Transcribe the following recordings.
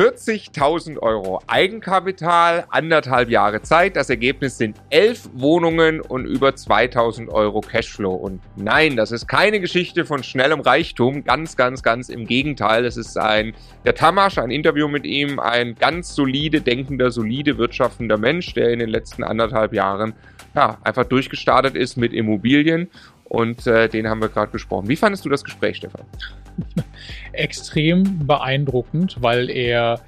40.000 Euro Eigenkapital, anderthalb Jahre Zeit. Das Ergebnis sind elf Wohnungen und über 2.000 Euro Cashflow. Und nein, das ist keine Geschichte von schnellem Reichtum. Ganz, ganz, ganz im Gegenteil. Es ist ein, der Tamasch, ein Interview mit ihm, ein ganz solide denkender, solide wirtschaftender Mensch, der in den letzten anderthalb Jahren ja, einfach durchgestartet ist mit Immobilien. Und äh, den haben wir gerade besprochen. Wie fandest du das Gespräch, Stefan? extrem beeindruckend, weil er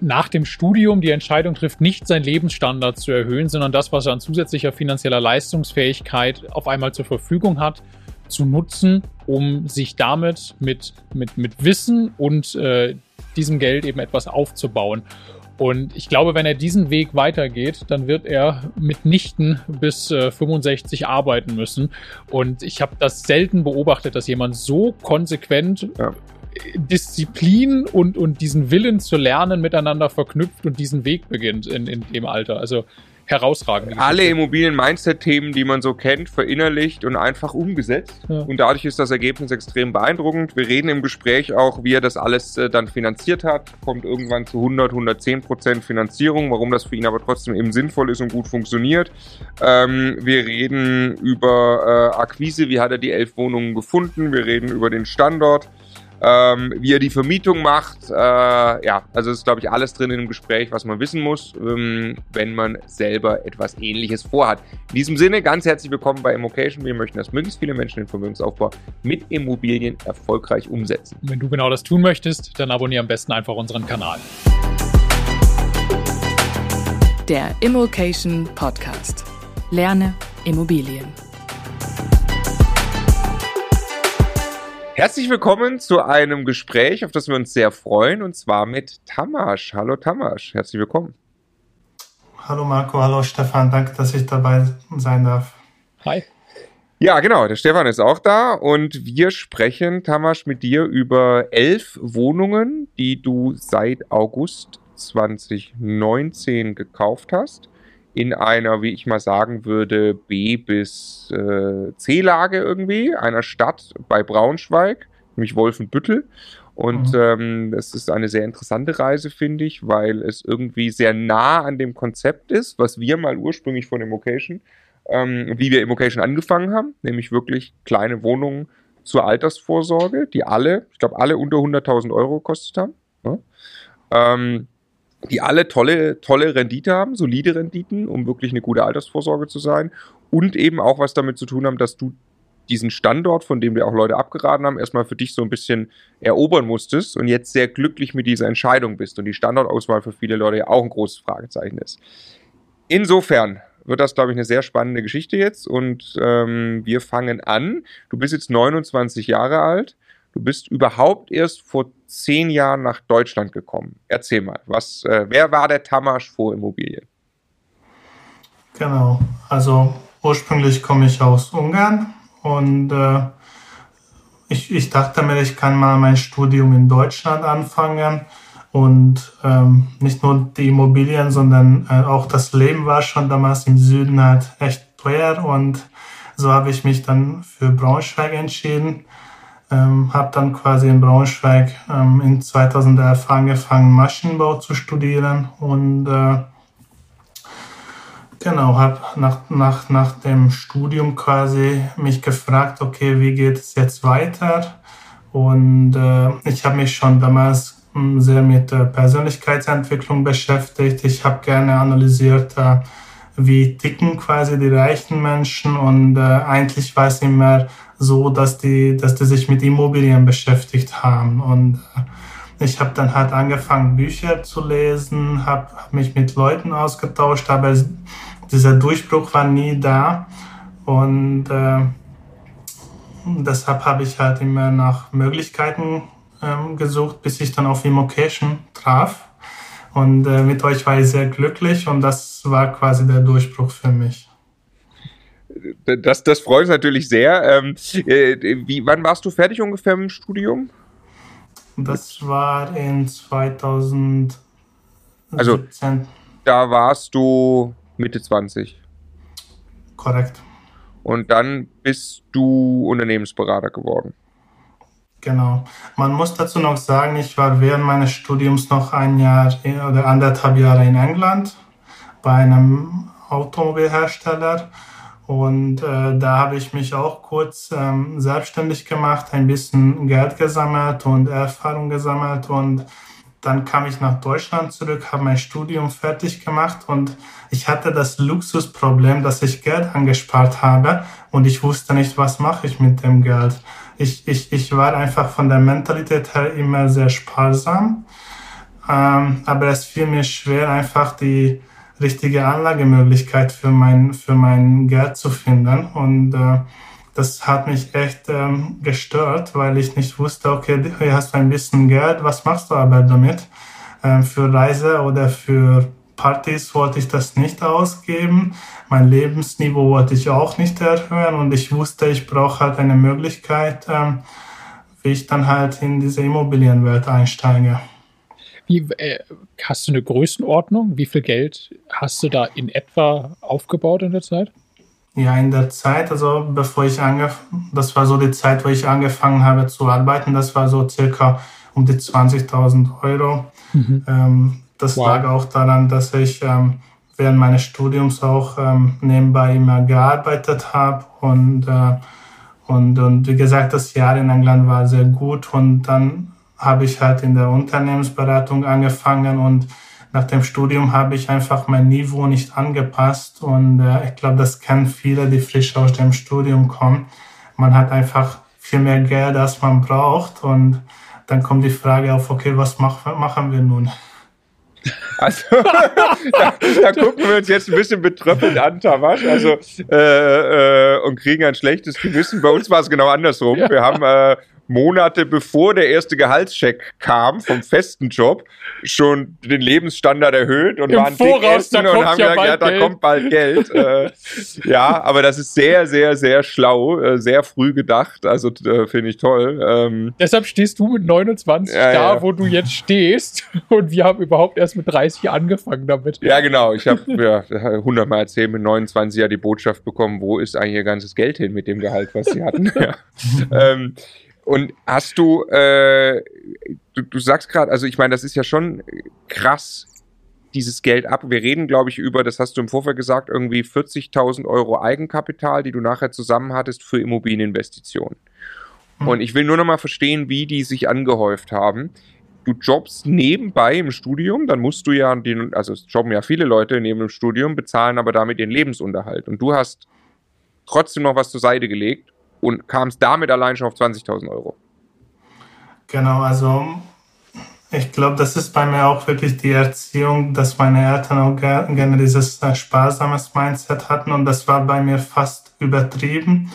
nach dem Studium die Entscheidung trifft, nicht seinen Lebensstandard zu erhöhen, sondern das, was er an zusätzlicher finanzieller Leistungsfähigkeit auf einmal zur Verfügung hat, zu nutzen, um sich damit mit, mit, mit Wissen und äh, diesem Geld eben etwas aufzubauen. Und ich glaube, wenn er diesen Weg weitergeht, dann wird er mitnichten bis äh, 65 arbeiten müssen. Und ich habe das selten beobachtet, dass jemand so konsequent ja. Disziplin und, und diesen Willen zu lernen miteinander verknüpft und diesen Weg beginnt in, in dem Alter. Also herausragend. Alle Immobilien-Mindset-Themen, die man so kennt, verinnerlicht und einfach umgesetzt. Ja. Und dadurch ist das Ergebnis extrem beeindruckend. Wir reden im Gespräch auch, wie er das alles äh, dann finanziert hat. Kommt irgendwann zu 100, 110 Prozent Finanzierung, warum das für ihn aber trotzdem eben sinnvoll ist und gut funktioniert. Ähm, wir reden über äh, Akquise, wie hat er die elf Wohnungen gefunden. Wir reden über den Standort ähm, wie er die Vermietung macht. Äh, ja, also ist, glaube ich, alles drin in dem Gespräch, was man wissen muss, ähm, wenn man selber etwas Ähnliches vorhat. In diesem Sinne, ganz herzlich willkommen bei Immocation. Wir möchten, dass möglichst viele Menschen den Vermögensaufbau mit Immobilien erfolgreich umsetzen. wenn du genau das tun möchtest, dann abonniere am besten einfach unseren Kanal. Der Immocation Podcast. Lerne Immobilien. Herzlich willkommen zu einem Gespräch, auf das wir uns sehr freuen, und zwar mit Tamasch. Hallo Tamasch, herzlich willkommen. Hallo Marco, hallo Stefan, danke, dass ich dabei sein darf. Hi. Ja, genau, der Stefan ist auch da und wir sprechen, Tamasch, mit dir über elf Wohnungen, die du seit August 2019 gekauft hast in einer, wie ich mal sagen würde, B- bis äh, C-Lage irgendwie, einer Stadt bei Braunschweig, nämlich Wolfenbüttel. Und mhm. ähm, das ist eine sehr interessante Reise, finde ich, weil es irgendwie sehr nah an dem Konzept ist, was wir mal ursprünglich von Immocation, ähm, wie wir Immocation angefangen haben, nämlich wirklich kleine Wohnungen zur Altersvorsorge, die alle, ich glaube, alle unter 100.000 Euro gekostet haben. Ja? Ähm, die alle tolle, tolle Rendite haben, solide Renditen, um wirklich eine gute Altersvorsorge zu sein und eben auch was damit zu tun haben, dass du diesen Standort, von dem wir auch Leute abgeraten haben, erstmal für dich so ein bisschen erobern musstest und jetzt sehr glücklich mit dieser Entscheidung bist und die Standortauswahl für viele Leute ja auch ein großes Fragezeichen ist. Insofern wird das, glaube ich, eine sehr spannende Geschichte jetzt und ähm, wir fangen an. Du bist jetzt 29 Jahre alt Du bist überhaupt erst vor zehn Jahren nach Deutschland gekommen. Erzähl mal, was, äh, wer war der Tamasch vor Immobilien? Genau, also ursprünglich komme ich aus Ungarn und äh, ich, ich dachte mir, ich kann mal mein Studium in Deutschland anfangen und ähm, nicht nur die Immobilien, sondern äh, auch das Leben war schon damals im Süden halt echt teuer und so habe ich mich dann für Braunschweig entschieden ähm, habe dann quasi in Braunschweig ähm, in 2011 angefangen, Maschinenbau zu studieren und äh, genau, habe nach, nach, nach dem Studium quasi mich gefragt, okay, wie geht es jetzt weiter? Und äh, ich habe mich schon damals hm, sehr mit äh, Persönlichkeitsentwicklung beschäftigt. Ich habe gerne analysiert, äh, wie ticken quasi die reichen Menschen und äh, eigentlich war es immer so, dass die, dass die sich mit Immobilien beschäftigt haben. Und äh, ich habe dann halt angefangen, Bücher zu lesen, habe hab mich mit Leuten ausgetauscht, aber dieser Durchbruch war nie da. Und äh, deshalb habe ich halt immer nach Möglichkeiten ähm, gesucht, bis ich dann auf Immocation traf. Und äh, mit euch war ich sehr glücklich und das war quasi der Durchbruch für mich das, das freut uns natürlich sehr. Ähm, äh, wie, wann warst du fertig ungefähr im Studium? Das war in 2017. Also, da warst du Mitte 20. Korrekt. Und dann bist du Unternehmensberater geworden. Genau. Man muss dazu noch sagen, ich war während meines Studiums noch ein Jahr oder anderthalb Jahre in England bei einem Automobilhersteller. Und äh, da habe ich mich auch kurz ähm, selbstständig gemacht, ein bisschen Geld gesammelt und Erfahrung gesammelt. Und dann kam ich nach Deutschland zurück, habe mein Studium fertig gemacht und ich hatte das Luxusproblem, dass ich Geld angespart habe und ich wusste nicht, was mache ich mit dem Geld. Ich, ich, ich war einfach von der Mentalität her immer sehr sparsam, ähm, aber es fiel mir schwer, einfach die richtige Anlagemöglichkeit für mein, für mein Geld zu finden. Und äh, das hat mich echt ähm, gestört, weil ich nicht wusste, okay, hier hast du ein bisschen Geld, was machst du aber damit? Ähm, für Reise oder für Partys wollte ich das nicht ausgeben. Mein Lebensniveau wollte ich auch nicht erhöhen und ich wusste, ich brauche halt eine Möglichkeit, ähm, wie ich dann halt in diese Immobilienwelt einsteige. Wie, äh, hast du eine Größenordnung? Wie viel Geld hast du da in etwa aufgebaut in der Zeit? Ja, in der Zeit, also bevor ich angefangen, das war so die Zeit, wo ich angefangen habe zu arbeiten, das war so circa um die 20.000 Euro. Mhm. Ähm, das wow. lag auch daran, dass ich ähm, während meines Studiums auch ähm, nebenbei immer gearbeitet habe und, äh, und, und wie gesagt, das Jahr in England war sehr gut und dann habe ich halt in der Unternehmensberatung angefangen und nach dem Studium habe ich einfach mein Niveau nicht angepasst und äh, ich glaube, das kennen viele, die frisch aus dem Studium kommen. Man hat einfach viel mehr Geld, als man braucht und dann kommt die Frage auf, okay, was mach, machen wir nun? Also, da, da, gucken wir uns jetzt ein bisschen betröppelt an, Tamasch, also, äh, äh, und kriegen ein schlechtes Gewissen. Bei uns war es genau andersrum. Ja. Wir haben äh, Monate bevor der erste Gehaltscheck kam vom festen Job schon den Lebensstandard erhöht und Im waren Voraus, dick essen und haben ja gesagt, ja, da Geld. kommt bald Geld. äh, ja, aber das ist sehr, sehr, sehr schlau, äh, sehr früh gedacht. Also äh, finde ich toll. Ähm, Deshalb stehst du mit 29 ja, da, ja. wo du jetzt stehst und wir haben überhaupt erst mit 30 angefangen damit. Ja, genau. Ich habe ja 100 Mal erzählt, mit 29 ja die Botschaft bekommen, wo ist eigentlich ihr ganzes Geld hin mit dem Gehalt, was sie hatten. ja. ähm, und hast du, äh, du, du sagst gerade, also ich meine, das ist ja schon krass, dieses Geld ab. Wir reden, glaube ich, über, das hast du im Vorfeld gesagt, irgendwie 40.000 Euro Eigenkapital, die du nachher zusammen hattest für Immobilieninvestitionen. Hm. Und ich will nur noch mal verstehen, wie die sich angehäuft haben. Du jobbst nebenbei im Studium, dann musst du ja, den, also es jobben ja viele Leute neben dem Studium, bezahlen aber damit ihren Lebensunterhalt. Und du hast trotzdem noch was zur Seite gelegt und kamst damit allein schon auf 20.000 Euro. Genau, also ich glaube, das ist bei mir auch wirklich die Erziehung, dass meine Eltern auch gerne dieses äh, sparsames Mindset hatten und das war bei mir fast übertrieben.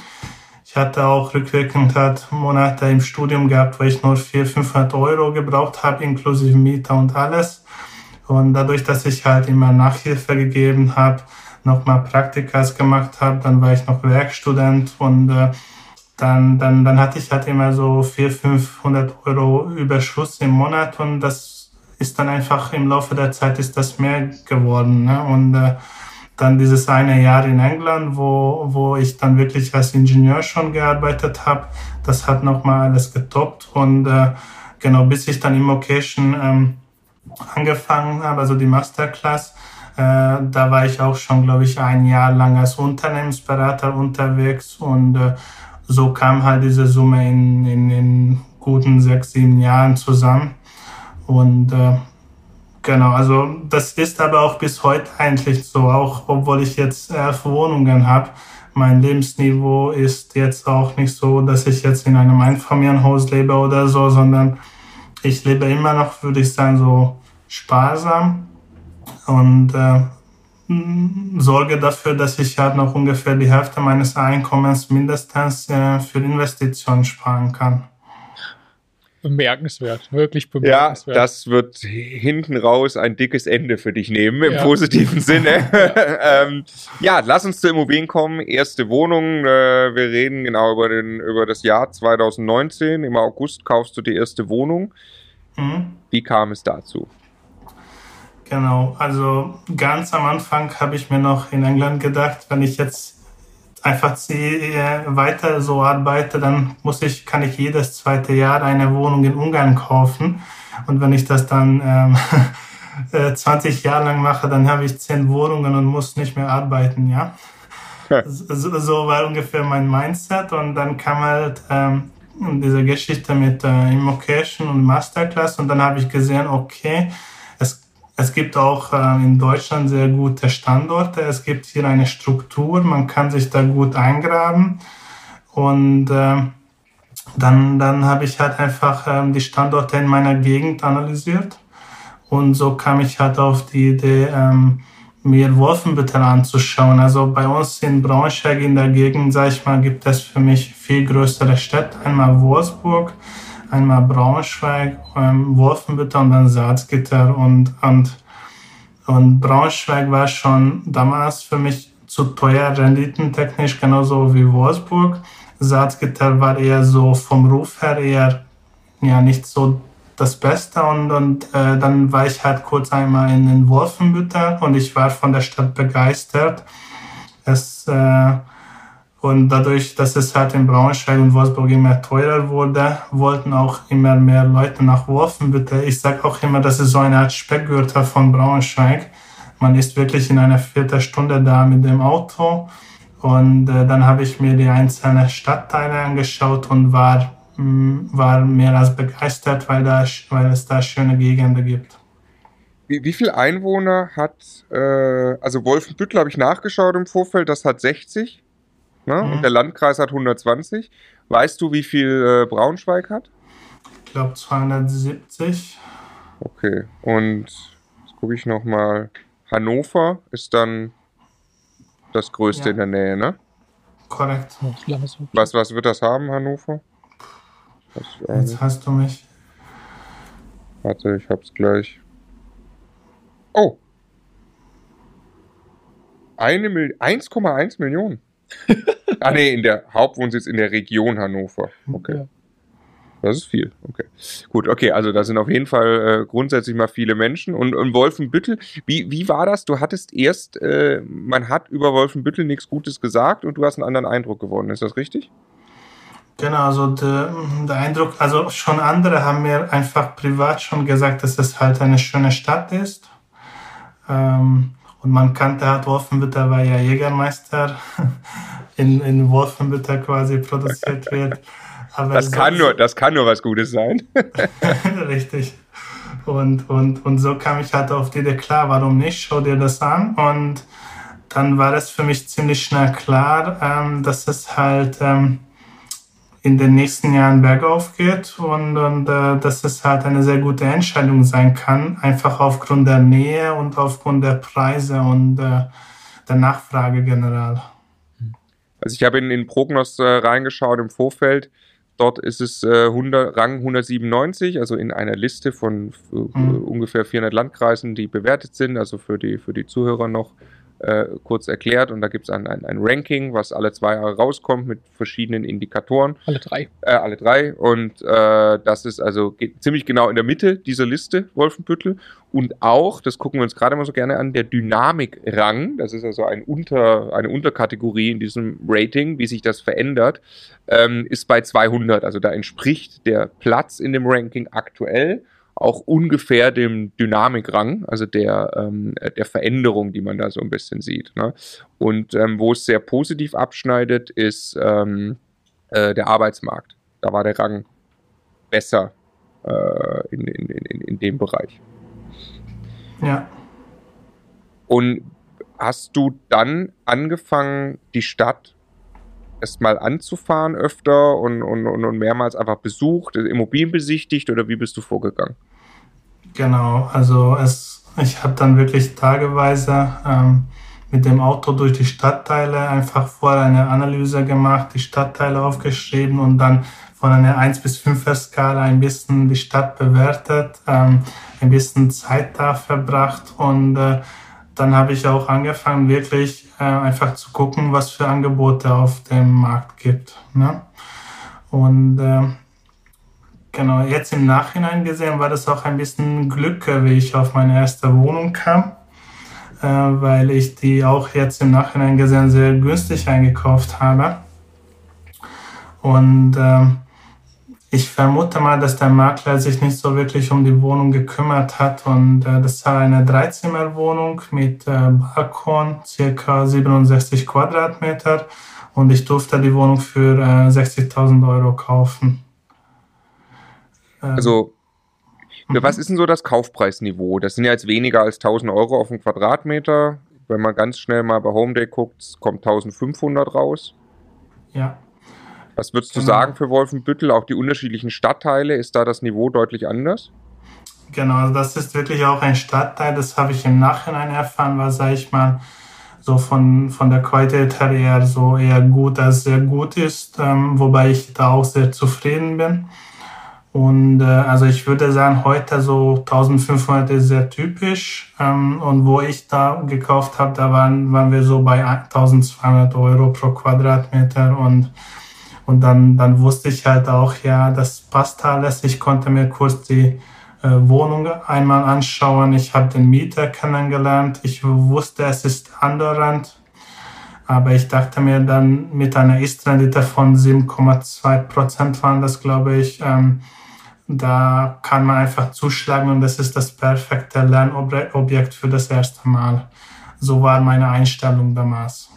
Ich hatte auch rückwirkend halt Monate im Studium gehabt, wo ich nur 400, 500 Euro gebraucht habe, inklusive Mieter und alles. Und dadurch, dass ich halt immer Nachhilfe gegeben habe, nochmal Praktikas gemacht habe, dann war ich noch Werkstudent und äh, dann, dann, dann hatte ich halt immer so 400, 500 Euro Überschuss im Monat und das ist dann einfach im Laufe der Zeit ist das mehr geworden. Ne? Und äh, dann dieses eine Jahr in England, wo, wo ich dann wirklich als Ingenieur schon gearbeitet habe, das hat nochmal alles getoppt und äh, genau bis ich dann im Location ähm, angefangen habe, also die Masterclass, äh, da war ich auch schon, glaube ich, ein Jahr lang als Unternehmensberater unterwegs und äh, so kam halt diese Summe in, in, in guten sechs, sieben Jahren zusammen. Und äh, genau, also das ist aber auch bis heute eigentlich so, auch obwohl ich jetzt elf Wohnungen habe. Mein Lebensniveau ist jetzt auch nicht so, dass ich jetzt in einem Einfamilienhaus lebe oder so, sondern ich lebe immer noch, würde ich sagen, so sparsam. Und äh, sorge dafür, dass ich halt noch ungefähr die Hälfte meines Einkommens mindestens äh, für Investitionen sparen kann. Bemerkenswert, wirklich bemerkenswert. Ja, das wird hinten raus ein dickes Ende für dich nehmen, im ja. positiven Sinne. ja. ähm, ja, lass uns zu Immobilien kommen. Erste Wohnung, äh, wir reden genau über, den, über das Jahr 2019. Im August kaufst du die erste Wohnung. Mhm. Wie kam es dazu? Genau, also ganz am Anfang habe ich mir noch in England gedacht, wenn ich jetzt einfach weiter so arbeite, dann muss ich, kann ich jedes zweite Jahr eine Wohnung in Ungarn kaufen. Und wenn ich das dann ähm, 20 Jahre lang mache, dann habe ich zehn Wohnungen und muss nicht mehr arbeiten, ja. So, so war ungefähr mein Mindset und dann kam halt ähm, diese Geschichte mit äh, Immocation und Masterclass und dann habe ich gesehen, okay, es gibt auch äh, in Deutschland sehr gute Standorte. Es gibt hier eine Struktur, man kann sich da gut eingraben. Und äh, dann, dann habe ich halt einfach äh, die Standorte in meiner Gegend analysiert. Und so kam ich halt auf die Idee, ähm, mir Wolfenbüttel anzuschauen. Also bei uns in Braunschweig in der Gegend, sage ich mal, gibt es für mich viel größere Städte. Einmal Wolfsburg, einmal Braunschweig, ähm, Wolfenbüttel und dann Salzgitter und, und, und Braunschweig war schon damals für mich zu teuer, renditentechnisch, genauso wie Wolfsburg. Salzgitter war eher so vom Ruf her eher ja nicht so das Beste und, und äh, dann war ich halt kurz einmal in den Wolfenbüttel und ich war von der Stadt begeistert. Es äh, und dadurch, dass es halt in Braunschweig und Wolfsburg immer teurer wurde, wollten auch immer mehr Leute nach Wolfenbüttel. Ich sage auch immer, das ist so eine Art Speckgürtel von Braunschweig. Man ist wirklich in einer Viertelstunde da mit dem Auto. Und äh, dann habe ich mir die einzelnen Stadtteile angeschaut und war, mh, mm, war mehr als begeistert, weil, da, weil es da schöne Gegenden gibt. Wie, wie viele Einwohner hat, äh, also Wolfenbüttel habe ich nachgeschaut im Vorfeld, das hat 60. Ne? Mhm. Und der Landkreis hat 120. Weißt du, wie viel äh, Braunschweig hat? Ich glaube 270. Okay, und jetzt gucke ich nochmal. Hannover ist dann das größte ja. in der Nähe, ne? Korrekt. Was, was wird das haben, Hannover? Jetzt hast du mich. Warte, ich hab's gleich. Oh! 1,1 Millionen ah nee, in der Hauptwohnsitz in der Region Hannover. Okay. Ja. Das ist viel. Okay. Gut, okay, also da sind auf jeden Fall äh, grundsätzlich mal viele Menschen. Und, und Wolfenbüttel, wie, wie war das? Du hattest erst, äh, man hat über Wolfenbüttel nichts Gutes gesagt und du hast einen anderen Eindruck gewonnen. Ist das richtig? Genau, also der, der Eindruck, also schon andere haben mir einfach privat schon gesagt, dass es halt eine schöne Stadt ist. Ähm, und man kannte halt Wolfenbüttel, weil ja Jägermeister in, in Wolfenbüttel quasi produziert wird. Aber das, kann nur, das kann nur was Gutes sein. Richtig. Und, und, und so kam ich halt auf die Idee, klar, warum nicht? Schau dir das an. Und dann war es für mich ziemlich schnell klar, ähm, dass es halt ähm, in den nächsten Jahren bergauf geht und, und äh, dass es halt eine sehr gute Entscheidung sein kann, einfach aufgrund der Nähe und aufgrund der Preise und äh, der Nachfrage generell. Also ich habe in den Prognos äh, reingeschaut im Vorfeld. Dort ist es äh, 100, Rang 197, also in einer Liste von äh, mhm. ungefähr 400 Landkreisen, die bewertet sind. Also für die, für die Zuhörer noch äh, kurz erklärt. Und da gibt es ein, ein, ein, Ranking, was alle zwei Jahre rauskommt mit verschiedenen Indikatoren. Alle drei. Äh, alle drei. Und äh, das ist also ziemlich genau in der Mitte dieser Liste, Wolfenbüttel. Und auch, das gucken wir uns gerade mal so gerne an, der Dynamikrang, das ist also ein Unter, eine Unterkategorie in diesem Rating, wie sich das verändert, ähm, ist bei 200. Also da entspricht der Platz in dem Ranking aktuell auch ungefähr dem Dynamikrang, also der, ähm, der Veränderung, die man da so ein bisschen sieht. Ne? Und ähm, wo es sehr positiv abschneidet, ist ähm, äh, der Arbeitsmarkt. Da war der Rang besser äh, in, in, in, in dem Bereich. Ja. Und hast du dann angefangen, die Stadt erstmal anzufahren öfter und, und, und mehrmals einfach besucht, Immobilien besichtigt oder wie bist du vorgegangen? Genau, also es, ich habe dann wirklich tageweise ähm, mit dem Auto durch die Stadtteile einfach vorher eine Analyse gemacht, die Stadtteile aufgeschrieben und dann von einer 1 bis 5 Skala ein bisschen die Stadt bewertet, ähm, ein bisschen Zeit da verbracht und äh, dann habe ich auch angefangen, wirklich äh, einfach zu gucken, was für Angebote auf dem Markt gibt. Ne? Und äh, genau, jetzt im Nachhinein gesehen war das auch ein bisschen Glück, wie ich auf meine erste Wohnung kam. äh, weil ich die auch jetzt im Nachhinein gesehen sehr günstig eingekauft habe. Und äh, ich vermute mal, dass der Makler sich nicht so wirklich um die Wohnung gekümmert hat. Und äh, das war eine Dreizimmerwohnung mit äh, Balkon, circa 67 Quadratmeter. Und ich durfte die Wohnung für äh, 60.000 Euro kaufen. Ähm, also, mhm. was ist denn so das Kaufpreisniveau? Das sind ja jetzt weniger als 1000 Euro auf den Quadratmeter. Wenn man ganz schnell mal bei Homeday guckt, kommt 1500 raus. Ja. Was würdest genau. du sagen für Wolfenbüttel? Auch die unterschiedlichen Stadtteile, ist da das Niveau deutlich anders? Genau, also das ist wirklich auch ein Stadtteil, das habe ich im Nachhinein erfahren, was, sage ich mal, so von, von der Qualität her eher so eher gut als sehr gut ist, ähm, wobei ich da auch sehr zufrieden bin. Und äh, also ich würde sagen, heute so 1500 ist sehr typisch. Ähm, und wo ich da gekauft habe, da waren, waren wir so bei 1200 Euro pro Quadratmeter. Und, und dann, dann wusste ich halt auch, ja, das passt alles. Ich konnte mir kurz die äh, Wohnung einmal anschauen. Ich habe den Mieter kennengelernt. Ich wusste, es ist andauernd. Aber ich dachte mir dann mit einer Ist-Rendite von 7,2 Prozent waren das, glaube ich, ähm, da kann man einfach zuschlagen und das ist das perfekte Lernobjekt für das erste Mal. So war meine Einstellung damals.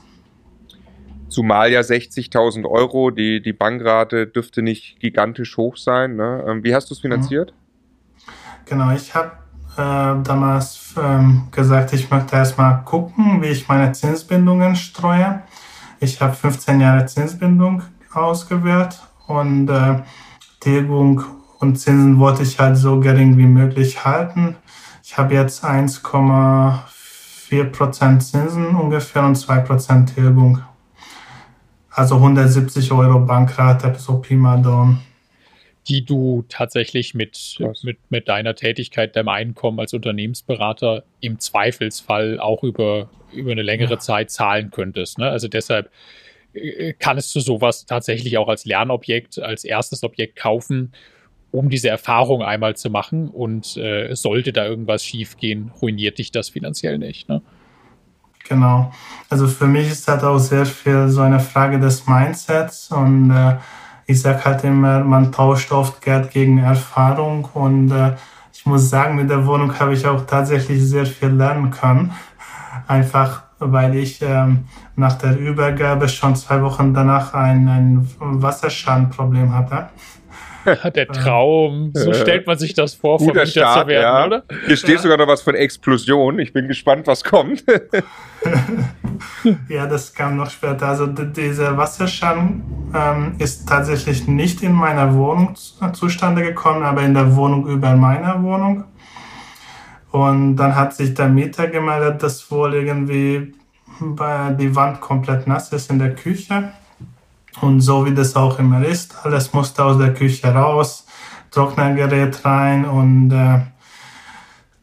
Zumal ja 60.000 Euro, die, die Bankrate dürfte nicht gigantisch hoch sein. Ne? Ähm, wie hast du es finanziert? Genau, ich habe äh, damals ähm, gesagt, ich möchte erstmal gucken, wie ich meine Zinsbindungen streue. Ich habe 15 Jahre Zinsbindung ausgewählt und äh, Tilgung und Zinsen wollte ich halt so gering wie möglich halten. Ich habe jetzt 1,4% Zinsen ungefähr und 2% Tilgung. Also 170 Euro Bankrate, so Pi mal Daumen. Die du tatsächlich mit, mit, mit deiner Tätigkeit, deinem Einkommen als Unternehmensberater im Zweifelsfall auch über, über eine längere ja. Zeit zahlen könntest. Ne? Also deshalb äh, kannst du sowas tatsächlich auch als Lernobjekt, als erstes Objekt kaufen um diese Erfahrung einmal zu machen. Und äh, sollte da irgendwas schiefgehen, ruiniert dich das finanziell nicht. Ne? Genau. Also für mich ist das auch sehr viel so eine Frage des Mindsets und äh, ich sage halt immer, man tauscht oft Geld gegen Erfahrung und äh, ich muss sagen, mit der Wohnung habe ich auch tatsächlich sehr viel lernen können. Einfach weil ich ähm, nach der Übergabe schon zwei Wochen danach ein, ein Wasserschadenproblem hatte. Der Traum. So stellt man sich das vor, Guter Vermieter Start, zu werden, ja. oder? Hier steht sogar noch was von Explosion. Ich bin gespannt, was kommt. ja, das kam noch später. Also dieser Wasserschaden ähm, ist tatsächlich nicht in meiner Wohnung zustande gekommen, aber in der Wohnung über meiner Wohnung. Und dann hat sich der Mieter gemeldet, dass wohl irgendwie die Wand komplett nass ist in der Küche. Und so wie das auch immer ist, alles musste aus der Küche raus, Trocknergerät rein und äh,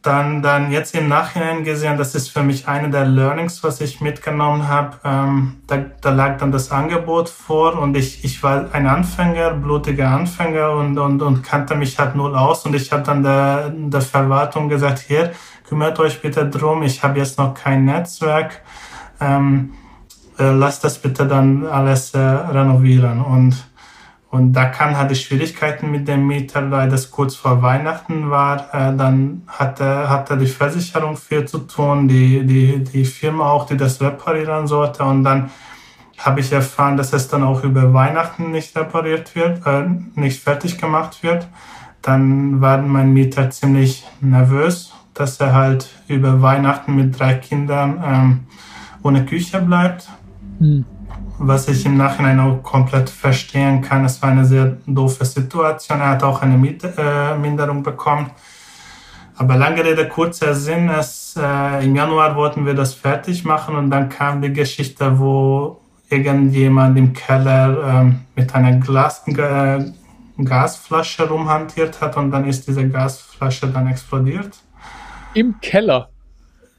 dann, dann jetzt im Nachhinein gesehen, das ist für mich eine der Learnings, was ich mitgenommen habe. Ähm, da, da lag dann das Angebot vor und ich, ich war ein Anfänger, blutiger Anfänger und, und, und kannte mich halt null aus und ich habe dann der, der Verwaltung gesagt, hier, kümmert euch bitte drum, ich habe jetzt noch kein Netzwerk. Ähm, äh, lass das bitte dann alles äh, renovieren. Und, und da halt die Schwierigkeiten mit dem Mieter, weil das kurz vor Weihnachten war. Äh, dann hatte, hatte die Versicherung viel zu tun, die, die, die Firma auch, die das reparieren sollte. Und dann habe ich erfahren, dass es dann auch über Weihnachten nicht repariert wird, äh, nicht fertig gemacht wird. Dann war mein Mieter ziemlich nervös, dass er halt über Weihnachten mit drei Kindern ähm, ohne Küche bleibt. Mhm. Was ich im Nachhinein auch komplett verstehen kann. Es war eine sehr doofe Situation. Er hat auch eine Mietminderung äh, bekommen. Aber lange Rede, kurzer Sinn. Es, äh, Im Januar wollten wir das fertig machen und dann kam die Geschichte, wo irgendjemand im Keller äh, mit einer Glas, äh, Gasflasche rumhantiert hat und dann ist diese Gasflasche dann explodiert. Im Keller?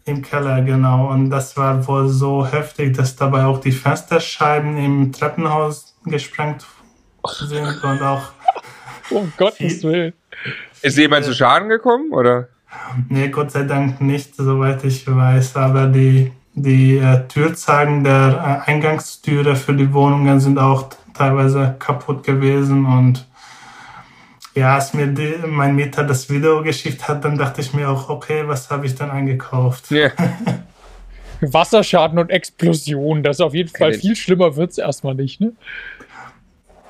Im Keller, genau. Und das war wohl so heftig, dass dabei auch die Fensterscheiben im Treppenhaus gesprengt sind und auch. um Gottes Willen. Ist jemand zu Schaden gekommen, oder? Nee, Gott sei Dank nicht, soweit ich weiß. Aber die, die äh, Türzeigen der äh, Eingangstüre für die Wohnungen sind auch teilweise kaputt gewesen. Und ja, als mir die, mein Mieter das Video geschickt hat, dann dachte ich mir auch, okay, was habe ich dann eingekauft? Yeah. Wasserschaden und Explosion, das ist auf jeden Fall viel schlimmer wird es erstmal nicht, ne?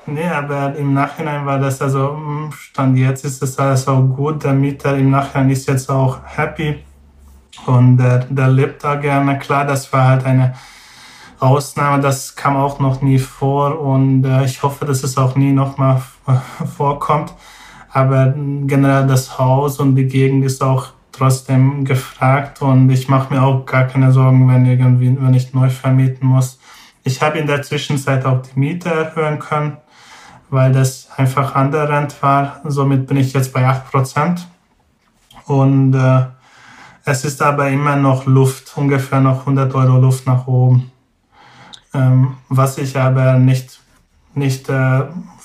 Nee, aber im Nachhinein war das also, hm, Stand jetzt ist das alles auch gut. Der Mieter im Nachhinein ist jetzt auch happy und der, der lebt da gerne. Klar, das war halt eine Ausnahme, das kam auch noch nie vor und äh, ich hoffe, dass es auch nie nochmal vorkommt. Aber generell das Haus und die Gegend ist auch trotzdem gefragt und ich mache mir auch gar keine Sorgen, wenn irgendwie, wenn ich neu vermieten muss. Ich habe in der Zwischenzeit auch die Miete erhöhen können weil das einfach Rent war. Somit bin ich jetzt bei 8%. Und äh, es ist aber immer noch Luft, ungefähr noch 100 Euro Luft nach oben. Ähm, was ich aber nicht, nicht äh,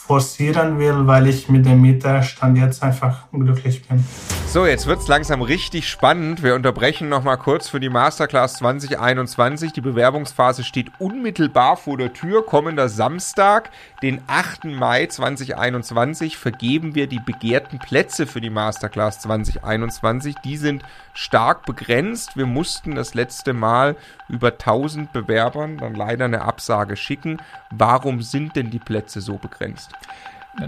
forcieren will, weil ich mit dem Mieterstand jetzt einfach glücklich bin. So, jetzt wird es langsam richtig spannend. Wir unterbrechen nochmal kurz für die Masterclass 2021. Die Bewerbungsphase steht unmittelbar vor der Tür. Kommender Samstag, den 8. Mai 2021, vergeben wir die begehrten Plätze für die Masterclass 2021. Die sind stark begrenzt. Wir mussten das letzte Mal über 1000 Bewerbern dann leider eine Absage schicken. Warum sind denn die Plätze so begrenzt?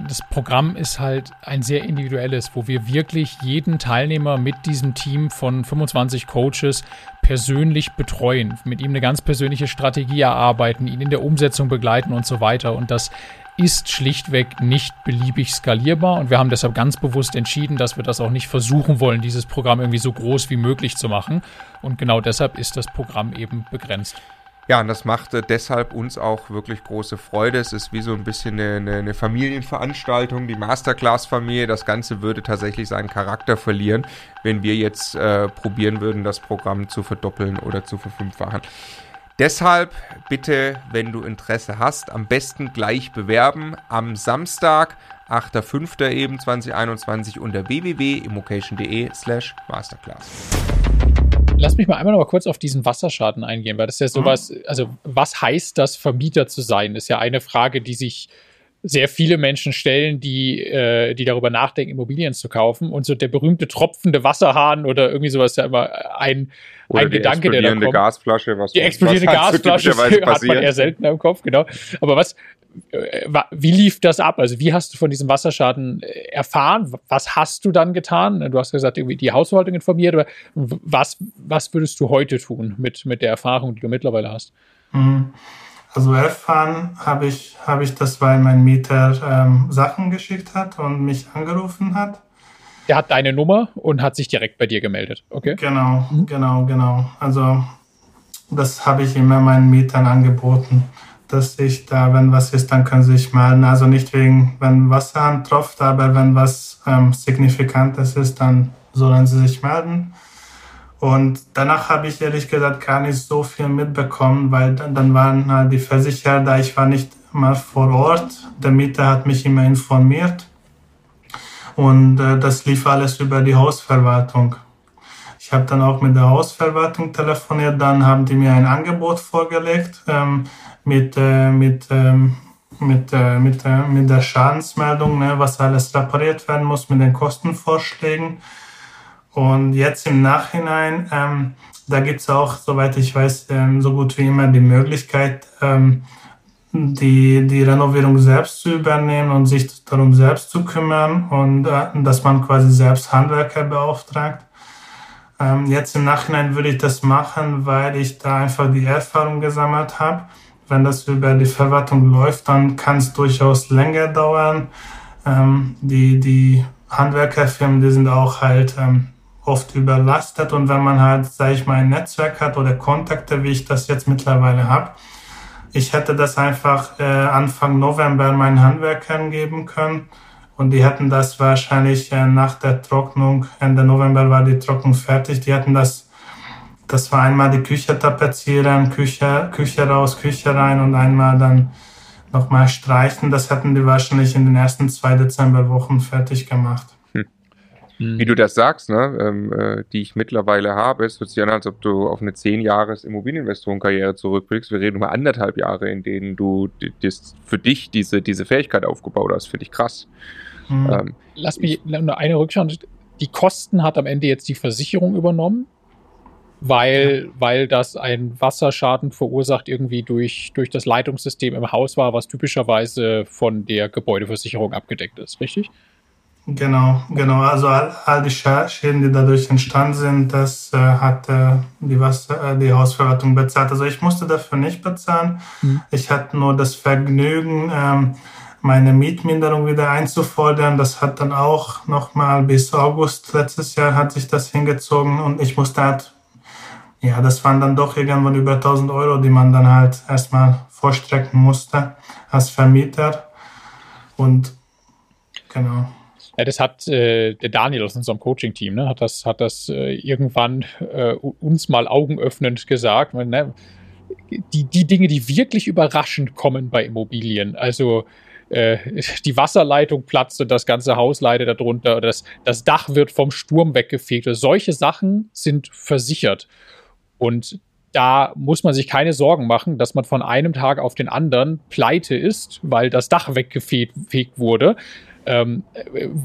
Das Programm ist halt ein sehr individuelles, wo wir wirklich jeden Teilnehmer mit diesem Team von 25 Coaches persönlich betreuen, mit ihm eine ganz persönliche Strategie erarbeiten, ihn in der Umsetzung begleiten und so weiter. Und das ist schlichtweg nicht beliebig skalierbar und wir haben deshalb ganz bewusst entschieden, dass wir das auch nicht versuchen wollen, dieses Programm irgendwie so groß wie möglich zu machen. Und genau deshalb ist das Programm eben begrenzt. Ja, und das machte deshalb uns auch wirklich große Freude. Es ist wie so ein bisschen eine, eine Familienveranstaltung, die Masterclass-Familie. Das Ganze würde tatsächlich seinen Charakter verlieren, wenn wir jetzt äh, probieren würden, das Programm zu verdoppeln oder zu verfünffachen. Deshalb bitte, wenn du Interesse hast, am besten gleich bewerben am Samstag, 8.5. eben 2021 unter www.immocation.de slash masterclass. Lass mich mal einmal noch mal kurz auf diesen Wasserschaden eingehen, weil das ist ja sowas, mhm. also was heißt das, Vermieter zu sein? Ist ja eine Frage, die sich sehr viele Menschen stellen, die, äh, die darüber nachdenken, Immobilien zu kaufen. Und so der berühmte tropfende Wasserhahn oder irgendwie sowas ist ja immer ein, oder ein die Gedanke, der da kommt. Gasflasche, was, die explodierende was Gasflasche hat man eher seltener im Kopf, genau. Aber was, äh, wie lief das ab? Also wie hast du von diesem Wasserschaden äh, erfahren? Was hast du dann getan? Du hast gesagt, irgendwie die Hausverwaltung informiert, aber was, was würdest du heute tun mit, mit der Erfahrung, die du mittlerweile hast? Mhm. Also erfahren habe ich, habe ich das, weil mein Mieter ähm, Sachen geschickt hat und mich angerufen hat. Der hat deine Nummer und hat sich direkt bei dir gemeldet, okay? Genau, mhm. genau, genau. Also das habe ich immer meinen Mietern angeboten, dass ich da, wenn was ist, dann können sie sich melden. Also nicht wegen, wenn Wasser antropft, aber wenn was ähm, Signifikantes ist, dann sollen sie sich melden. Und danach habe ich ehrlich gesagt gar nicht so viel mitbekommen, weil dann, dann waren halt die Versicherer da. Ich war nicht mal vor Ort. Der Mieter hat mich immer informiert. Und äh, das lief alles über die Hausverwaltung. Ich habe dann auch mit der Hausverwaltung telefoniert. Dann haben die mir ein Angebot vorgelegt ähm, mit, äh, mit, ähm, mit, äh, mit, äh, mit der Schadensmeldung, ne, was alles repariert werden muss, mit den Kostenvorschlägen. Und jetzt im Nachhinein, ähm, da gibt's auch, soweit ich weiß, ähm, so gut wie immer die Möglichkeit, ähm, die, die Renovierung selbst zu übernehmen und sich darum selbst zu kümmern und äh, dass man quasi selbst Handwerker beauftragt. Ähm, jetzt im Nachhinein würde ich das machen, weil ich da einfach die Erfahrung gesammelt habe. Wenn das über die Verwaltung läuft, dann kann es durchaus länger dauern. Ähm, die, die Handwerkerfirmen, die sind auch halt ähm, oft überlastet und wenn man halt, sage ich mal, ein Netzwerk hat oder Kontakte, wie ich das jetzt mittlerweile habe, ich hätte das einfach äh, Anfang November meinen Handwerkern geben können und die hätten das wahrscheinlich äh, nach der Trocknung, Ende November war die Trocknung fertig, die hätten das, das war einmal die Küche tapezieren, Küche, Küche raus, Küche rein und einmal dann nochmal streichen. Das hätten die wahrscheinlich in den ersten zwei Dezemberwochen fertig gemacht. Mhm. wie du das sagst, ne, ähm, äh, die ich mittlerweile habe, es hört sich an, als ob du auf eine 10 Jahres Immobilieninvestorenkarriere zurückblickst. Wir reden über anderthalb Jahre, in denen du das für dich diese, diese Fähigkeit aufgebaut hast. Finde ich krass. Mhm. Ähm, Lass mich nur eine Rückschau. Die Kosten hat am Ende jetzt die Versicherung übernommen weil, ja. weil das ein Wasserschaden verursacht irgendwie durch, durch das Leitungssystem im Haus war, was typischerweise von der Gebäudeversicherung abgedeckt ist, richtig? Genau, genau. Also all, all die Schäden, die dadurch entstanden sind, das äh, hat äh, die, Wasser, äh, die Hausverwaltung bezahlt. Also ich musste dafür nicht bezahlen. Mhm. Ich hatte nur das Vergnügen, ähm, meine Mietminderung wieder einzufordern. Das hat dann auch nochmal bis August letztes Jahr hat sich das hingezogen und ich musste halt ja, das waren dann doch irgendwann über 1000 Euro, die man dann halt erstmal vorstrecken musste als Vermieter. Und genau. Ja, das hat äh, der Daniel aus unserem Coaching-Team, ne, hat das, hat das äh, irgendwann äh, uns mal augenöffnend gesagt. Ne, die, die Dinge, die wirklich überraschend kommen bei Immobilien, also äh, die Wasserleitung platzt und das ganze Haus leidet darunter, das, das Dach wird vom Sturm weggefegt. Solche Sachen sind versichert. Und da muss man sich keine Sorgen machen, dass man von einem Tag auf den anderen pleite ist, weil das Dach weggefegt wurde. Ähm,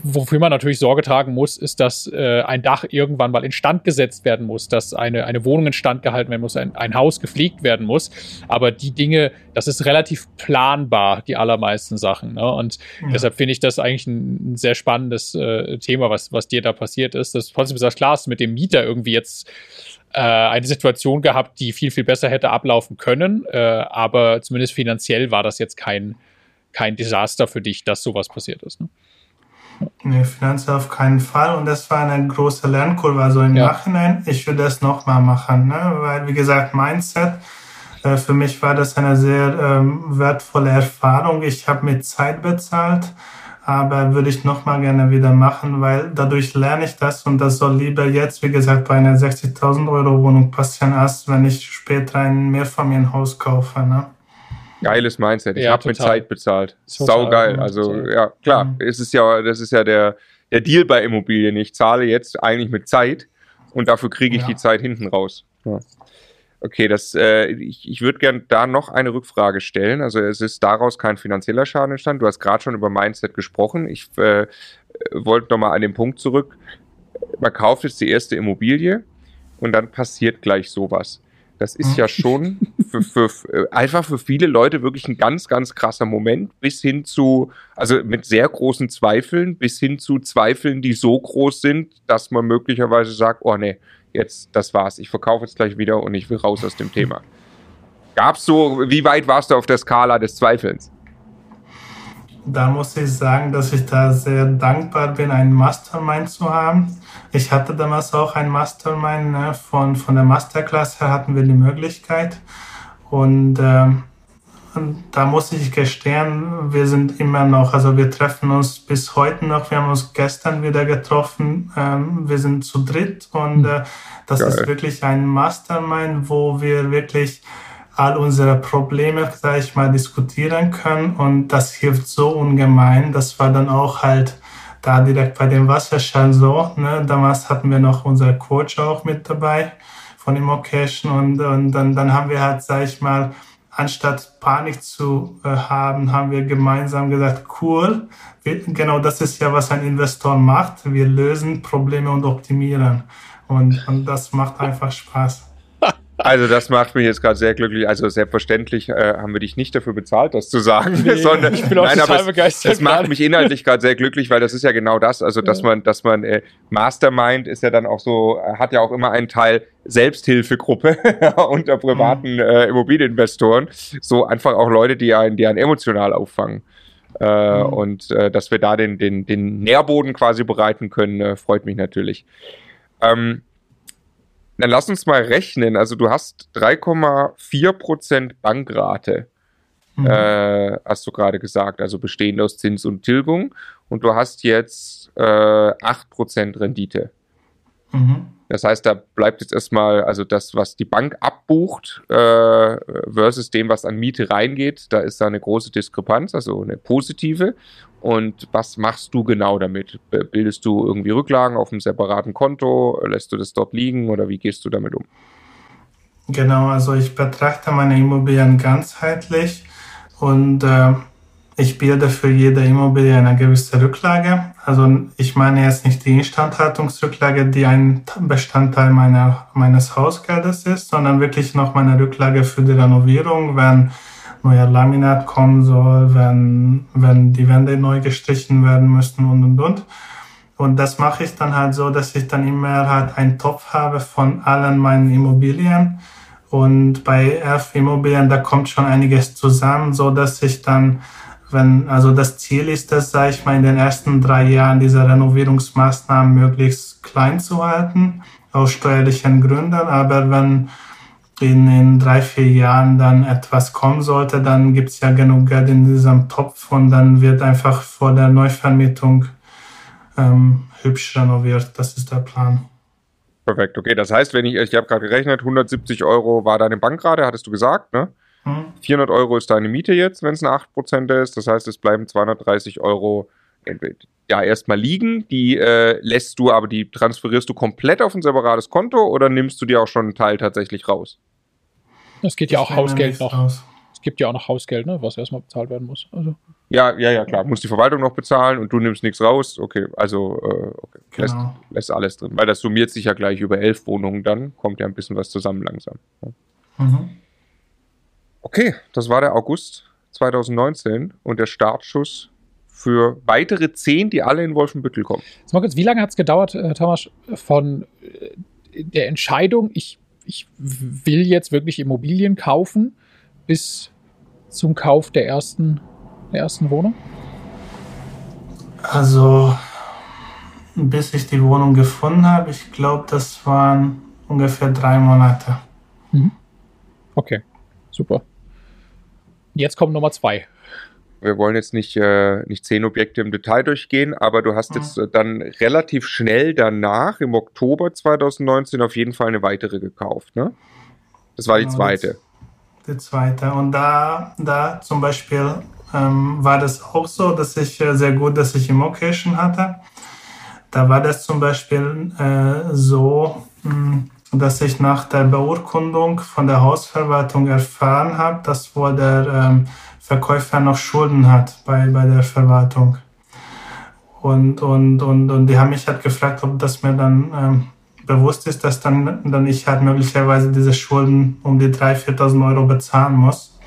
wofür man natürlich Sorge tragen muss, ist, dass äh, ein Dach irgendwann mal instand gesetzt werden muss, dass eine, eine Wohnung instand gehalten werden muss, ein, ein Haus gepflegt werden muss. Aber die Dinge, das ist relativ planbar, die allermeisten Sachen. Ne? Und ja. deshalb finde ich das eigentlich ein, ein sehr spannendes äh, Thema, was, was dir da passiert ist. Das trotzdem ist das klar, dass du mit dem Mieter irgendwie jetzt äh, eine Situation gehabt, die viel, viel besser hätte ablaufen können. Äh, aber zumindest finanziell war das jetzt kein, kein Desaster für dich, dass sowas passiert ist. Ne? Nee, finanziell auf keinen Fall. Und das war eine große Lernkurve. Also im ja. Nachhinein, ich würde das nochmal machen. Ne? Weil, wie gesagt, Mindset, äh, für mich war das eine sehr ähm, wertvolle Erfahrung. Ich habe mit Zeit bezahlt aber würde ich nochmal gerne wieder machen, weil dadurch lerne ich das und das soll lieber jetzt, wie gesagt, bei einer 60.000 Euro Wohnung passieren, als wenn ich später ein Mehrfamilienhaus kaufe. Ne? Geiles Mindset. Ich ja, habe mit Zeit bezahlt. Sau geil. Also ja, klar, mhm. es ist ja, das ist ja der, der Deal bei Immobilien. Ich zahle jetzt eigentlich mit Zeit und dafür kriege ich ja. die Zeit hinten raus. Ja. Okay, das, äh, ich, ich würde gerne da noch eine Rückfrage stellen. Also es ist daraus kein finanzieller Schaden entstanden. Du hast gerade schon über Mindset gesprochen. Ich äh, wollte nochmal an den Punkt zurück. Man kauft jetzt die erste Immobilie und dann passiert gleich sowas. Das ist ja schon für, für, für, einfach für viele Leute wirklich ein ganz, ganz krasser Moment, bis hin zu, also mit sehr großen Zweifeln, bis hin zu Zweifeln, die so groß sind, dass man möglicherweise sagt, oh nee, jetzt, das war's, ich verkaufe jetzt gleich wieder und ich will raus aus dem Thema. Gab's so, wie weit warst du auf der Skala des Zweifelns? Da muss ich sagen, dass ich da sehr dankbar bin, einen Mastermind zu haben. Ich hatte damals auch ein Mastermind, ne? von, von der Masterclass her hatten wir die Möglichkeit. Und ähm, da muss ich gestehen, wir sind immer noch, also wir treffen uns bis heute noch, wir haben uns gestern wieder getroffen, ähm, wir sind zu dritt und äh, das Geil. ist wirklich ein Mastermind, wo wir wirklich all unsere Probleme, sag ich mal, diskutieren können und das hilft so ungemein. Das war dann auch halt da direkt bei dem Wasserschein so. Ne? Damals hatten wir noch unser Coach auch mit dabei von Immocation und, und dann, dann haben wir halt, sag ich mal, anstatt Panik zu äh, haben, haben wir gemeinsam gesagt, cool, wir, genau das ist ja, was ein Investor macht. Wir lösen Probleme und optimieren. Und, und das macht einfach Spaß. Also das macht mich jetzt gerade sehr glücklich. Also selbstverständlich äh, haben wir dich nicht dafür bezahlt, das zu sagen, nee, sondern ich bin auch nein, total begeistert. Es macht mich inhaltlich gerade sehr glücklich, weil das ist ja genau das. Also dass man, dass man äh, Mastermind ist ja dann auch so, hat ja auch immer einen Teil Selbsthilfegruppe unter privaten mhm. äh, Immobilieninvestoren. So einfach auch Leute, die einen, die einen emotional auffangen. Äh, mhm. Und äh, dass wir da den, den, den Nährboden quasi bereiten können, äh, freut mich natürlich. Ähm, dann lass uns mal rechnen. Also du hast 3,4% Bankrate, mhm. äh, hast du gerade gesagt, also bestehend aus Zins und Tilgung. Und du hast jetzt äh, 8% Rendite. Mhm. Das heißt, da bleibt jetzt erstmal, also das, was die Bank ab, abbucht äh, versus dem, was an Miete reingeht, da ist da eine große Diskrepanz, also eine positive. Und was machst du genau damit? Bildest du irgendwie Rücklagen auf einem separaten Konto? Lässt du das dort liegen oder wie gehst du damit um? Genau, also ich betrachte meine Immobilien ganzheitlich und äh, ich bilde für jede Immobilie eine gewisse Rücklage. Also ich meine jetzt nicht die Instandhaltungsrücklage, die ein Bestandteil meiner, meines Hausgeldes ist, sondern wirklich noch meine Rücklage für die Renovierung, wenn neuer Laminat kommen soll, wenn, wenn die Wände neu gestrichen werden müssen und und und. Und das mache ich dann halt so, dass ich dann immer halt einen Topf habe von allen meinen Immobilien. Und bei elf Immobilien, da kommt schon einiges zusammen, so dass ich dann wenn, also das Ziel ist es, sage ich mal, in den ersten drei Jahren diese Renovierungsmaßnahmen möglichst klein zu halten, aus steuerlichen Gründen. Aber wenn in, in drei, vier Jahren dann etwas kommen sollte, dann gibt es ja genug Geld in diesem Topf und dann wird einfach vor der Neuvermietung ähm, hübsch renoviert. Das ist der Plan. Perfekt, okay. Das heißt, wenn ich, ich habe gerade gerechnet, 170 Euro war deine Bankrate, hattest du gesagt, ne? 400 Euro ist deine Miete jetzt, wenn es eine 8% ist. Das heißt, es bleiben 230 Euro ja erstmal liegen. Die äh, lässt du, aber die transferierst du komplett auf ein separates Konto oder nimmst du dir auch schon einen Teil tatsächlich raus? Es geht ja auch Hausgeld noch. Raus. Es gibt ja auch noch Hausgeld, ne, was erstmal bezahlt werden muss. Also. Ja, ja, ja, klar. Muss die Verwaltung noch bezahlen und du nimmst nichts raus. Okay, also äh, okay. Genau. Lässt, lässt, alles drin. Weil das summiert sich ja gleich über elf Wohnungen dann, kommt ja ein bisschen was zusammen langsam. Ja. Mhm. Okay, das war der August 2019 und der Startschuss für weitere zehn, die alle in Wolfenbüttel kommen. Jetzt wie lange hat es gedauert, äh, Thomas, von äh, der Entscheidung, ich, ich will jetzt wirklich Immobilien kaufen, bis zum Kauf der ersten, der ersten Wohnung? Also, bis ich die Wohnung gefunden habe, ich glaube, das waren ungefähr drei Monate. Mhm. Okay, super. Jetzt kommt Nummer zwei. Wir wollen jetzt nicht, äh, nicht zehn Objekte im Detail durchgehen, aber du hast jetzt äh, dann relativ schnell danach, im Oktober 2019, auf jeden Fall eine weitere gekauft, ne? Das war die genau, zweite. Die, die zweite. Und da, da zum Beispiel ähm, war das auch so, dass ich äh, sehr gut, dass ich Immocation hatte. Da war das zum Beispiel äh, so, mh, hm, dass ich nach der Beurkundung von der Hausverwaltung erfahren habe, dass wohl der ähm, Verkäufer noch Schulden hat bei, bei der Verwaltung. Und, und, und, und die haben mich halt gefragt, ob das mir dann ähm, bewusst ist, dass dann, dann ich halt möglicherweise diese Schulden um die 3.000, 4.000 Euro bezahlen muss.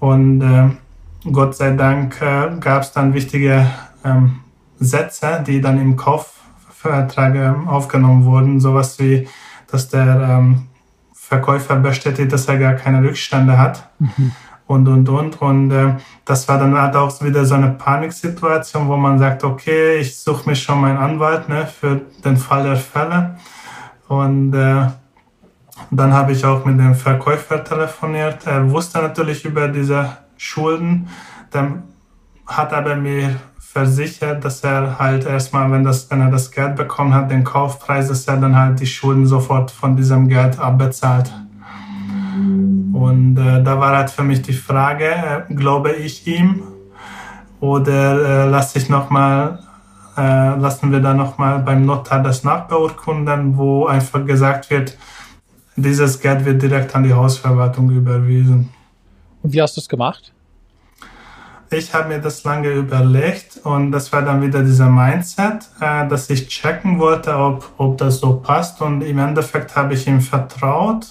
Und äh, Gott sei Dank äh, gab es dann wichtige ähm, Sätze, die dann im Kaufvertrag äh, aufgenommen wurden, sowas wie dass der ähm, Verkäufer bestätigt, dass er gar keine Rückstände hat. Mhm. Und, und, und. Und äh, das war dann halt auch wieder so eine Paniksituation, wo man sagt, okay, ich suche mir schon meinen Anwalt ne, für den Fall der Fälle. Und äh, dann habe ich auch mit dem Verkäufer telefoniert. Er wusste natürlich über diese Schulden. Dann hat aber mir versichert, dass er halt erstmal, wenn, das, wenn er das Geld bekommen hat, den Kaufpreis, dass er dann halt die Schulden sofort von diesem Geld abbezahlt. Und äh, da war halt für mich die Frage, äh, glaube ich ihm oder äh, lasse ich noch mal, äh, lassen wir da nochmal beim Notar das nachbeurkunden, wo einfach gesagt wird, dieses Geld wird direkt an die Hausverwaltung überwiesen. Und wie hast du es gemacht? ich habe mir das lange überlegt und das war dann wieder dieser Mindset, äh, dass ich checken wollte, ob, ob das so passt und im Endeffekt habe ich ihm vertraut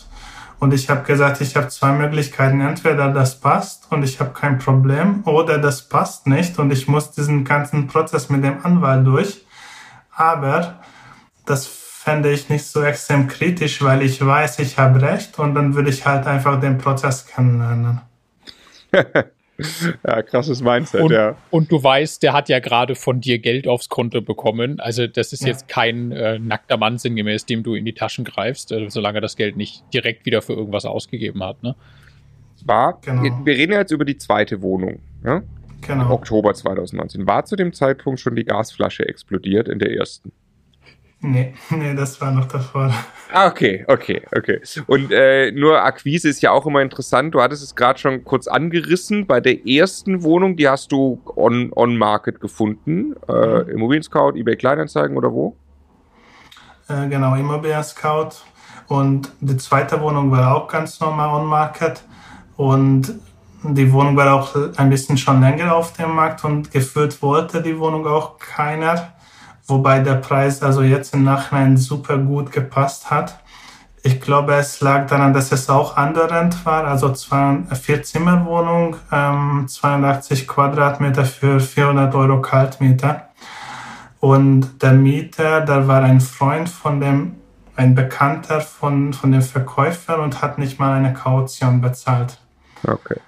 und ich habe gesagt, ich habe zwei Möglichkeiten, entweder das passt und ich habe kein Problem oder das passt nicht und ich muss diesen ganzen Prozess mit dem Anwalt durch, aber das fände ich nicht so extrem kritisch, weil ich weiß, ich habe recht und dann würde ich halt einfach den Prozess kennenlernen. Ja, krasses Mindset, und, ja. Und du weißt, der hat ja gerade von dir Geld aufs Konto bekommen. Also das ist ja. jetzt kein äh, nackter Mann sinngemäß, dem du in die Taschen greifst, äh, solange das Geld nicht direkt wieder für irgendwas ausgegeben hat. Ne? War, genau. wir reden jetzt über die zweite Wohnung. Ja? Genau. Oktober 2019. War zu dem Zeitpunkt schon die Gasflasche explodiert in der ersten? Nee, nee, das war noch davor. Ah, okay, okay, okay. Und äh, nur Akquise ist ja auch immer interessant. Du hattest es gerade schon kurz angerissen. Bei der ersten Wohnung, die hast du on-market on gefunden. Äh, mhm. Immobilien Scout, eBay Kleinanzeigen oder wo? Äh, genau, Immobilien Scout. Und die zweite Wohnung war auch ganz normal on-market. Und die Wohnung war auch ein bisschen schon länger auf dem Markt und gefühlt wollte die Wohnung auch keiner wobei der Preis also jetzt im Nachhinein super gut gepasst hat. Ich glaube, es lag daran, dass es auch underrent war, also zwei, vier Zimmerwohnung, ähm, 82 Quadratmeter für 400 Euro Kaltmieter. Und der Mieter, da war ein Freund von dem, ein Bekannter von, von dem Verkäufer und hat nicht mal eine Kaution bezahlt. Okay.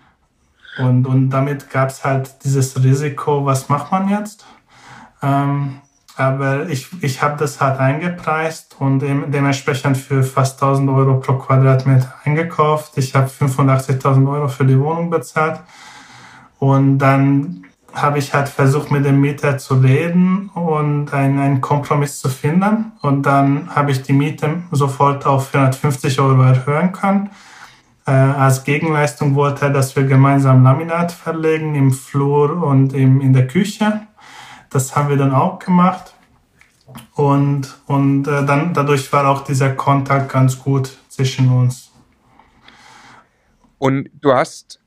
Und, und damit gab es halt dieses Risiko, was macht man jetzt? Ähm, aber ich, ich habe das halt eingepreist und dementsprechend für fast 1000 Euro pro Quadratmeter eingekauft. Ich habe 85.000 Euro für die Wohnung bezahlt. Und dann habe ich halt versucht, mit dem Mieter zu reden und einen, einen Kompromiss zu finden. Und dann habe ich die Miete sofort auf 450 Euro erhöhen können. Äh, als Gegenleistung wollte er, dass wir gemeinsam Laminat verlegen im Flur und im, in der Küche. Das haben wir dann auch gemacht. Und, und äh, dann dadurch war auch dieser Kontakt ganz gut zwischen uns. Und du hast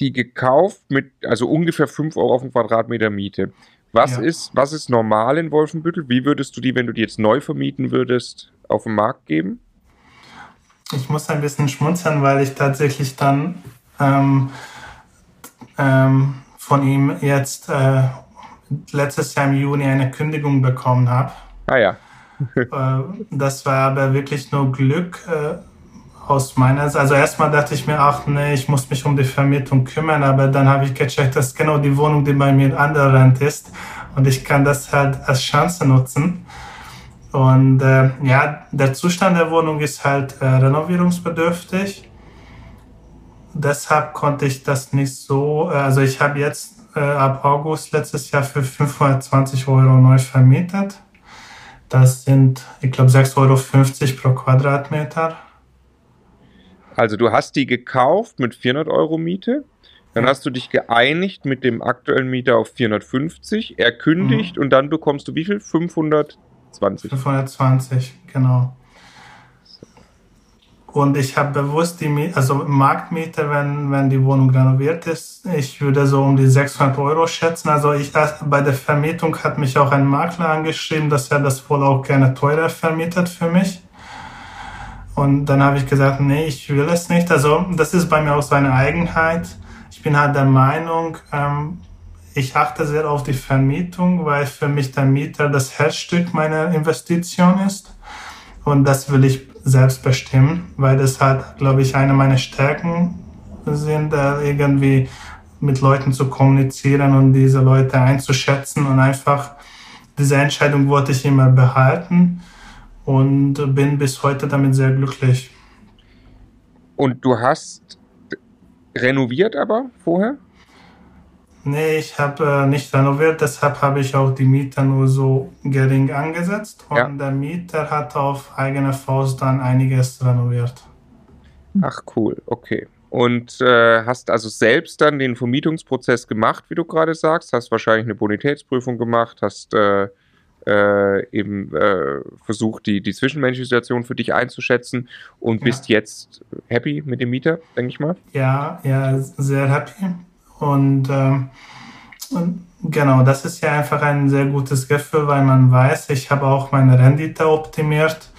die gekauft mit also ungefähr 5 Euro auf den Quadratmeter Miete. Was, ja. ist, was ist normal in Wolfenbüttel? Wie würdest du die, wenn du die jetzt neu vermieten würdest, auf den Markt geben? Ich muss ein bisschen schmunzeln, weil ich tatsächlich dann ähm, ähm, von ihm jetzt äh, letztes Jahr im Juni eine Kündigung bekommen habe. Ah ja. Äh, das war aber wirklich nur Glück äh, aus meiner Seite. Also erstmal dachte ich mir, ach nee, ich muss mich um die Vermietung kümmern, aber dann habe ich gecheckt, das ist genau die Wohnung, die bei mir andererend ist und ich kann das halt als Chance nutzen. Und äh, ja, der Zustand der Wohnung ist halt äh, renovierungsbedürftig. Deshalb konnte ich das nicht so, äh, also ich habe jetzt äh, ab August letztes Jahr für 520 Euro neu vermietet. Das sind, ich glaube, 6,50 Euro pro Quadratmeter. Also du hast die gekauft mit 400 Euro Miete, dann hast du dich geeinigt mit dem aktuellen Mieter auf 450, er kündigt mhm. und dann bekommst du wie viel? 520. 520, genau. Und ich habe bewusst die also Marktmiete, wenn, wenn die Wohnung renoviert ist, ich würde so um die 600 Euro schätzen. Also ich, bei der Vermietung hat mich auch ein Makler angeschrieben, dass er das wohl auch gerne teurer vermietet für mich. Und dann habe ich gesagt, nee, ich will es nicht. Also das ist bei mir auch so eine Eigenheit. Ich bin halt der Meinung, ähm, ich achte sehr auf die Vermietung, weil für mich der Mieter das Herzstück meiner Investition ist. Und das will ich selbst bestimmen, weil das halt, glaube ich, eine meiner Stärken sind, irgendwie mit Leuten zu kommunizieren und diese Leute einzuschätzen und einfach diese Entscheidung wollte ich immer behalten und bin bis heute damit sehr glücklich. Und du hast renoviert aber vorher? Nee, ich habe äh, nicht renoviert, deshalb habe ich auch die Miete nur so gering angesetzt und ja. der Mieter hat auf eigene Faust dann einiges renoviert. Ach cool, okay. Und äh, hast also selbst dann den Vermietungsprozess gemacht, wie du gerade sagst, hast wahrscheinlich eine Bonitätsprüfung gemacht, hast äh, äh, eben äh, versucht, die, die zwischenmenschliche Situation für dich einzuschätzen und ja. bist jetzt happy mit dem Mieter, denke ich mal? Ja, ja, sehr happy. Und, ähm, und genau, das ist ja einfach ein sehr gutes Gefühl, weil man weiß, ich habe auch meine Rendite optimiert.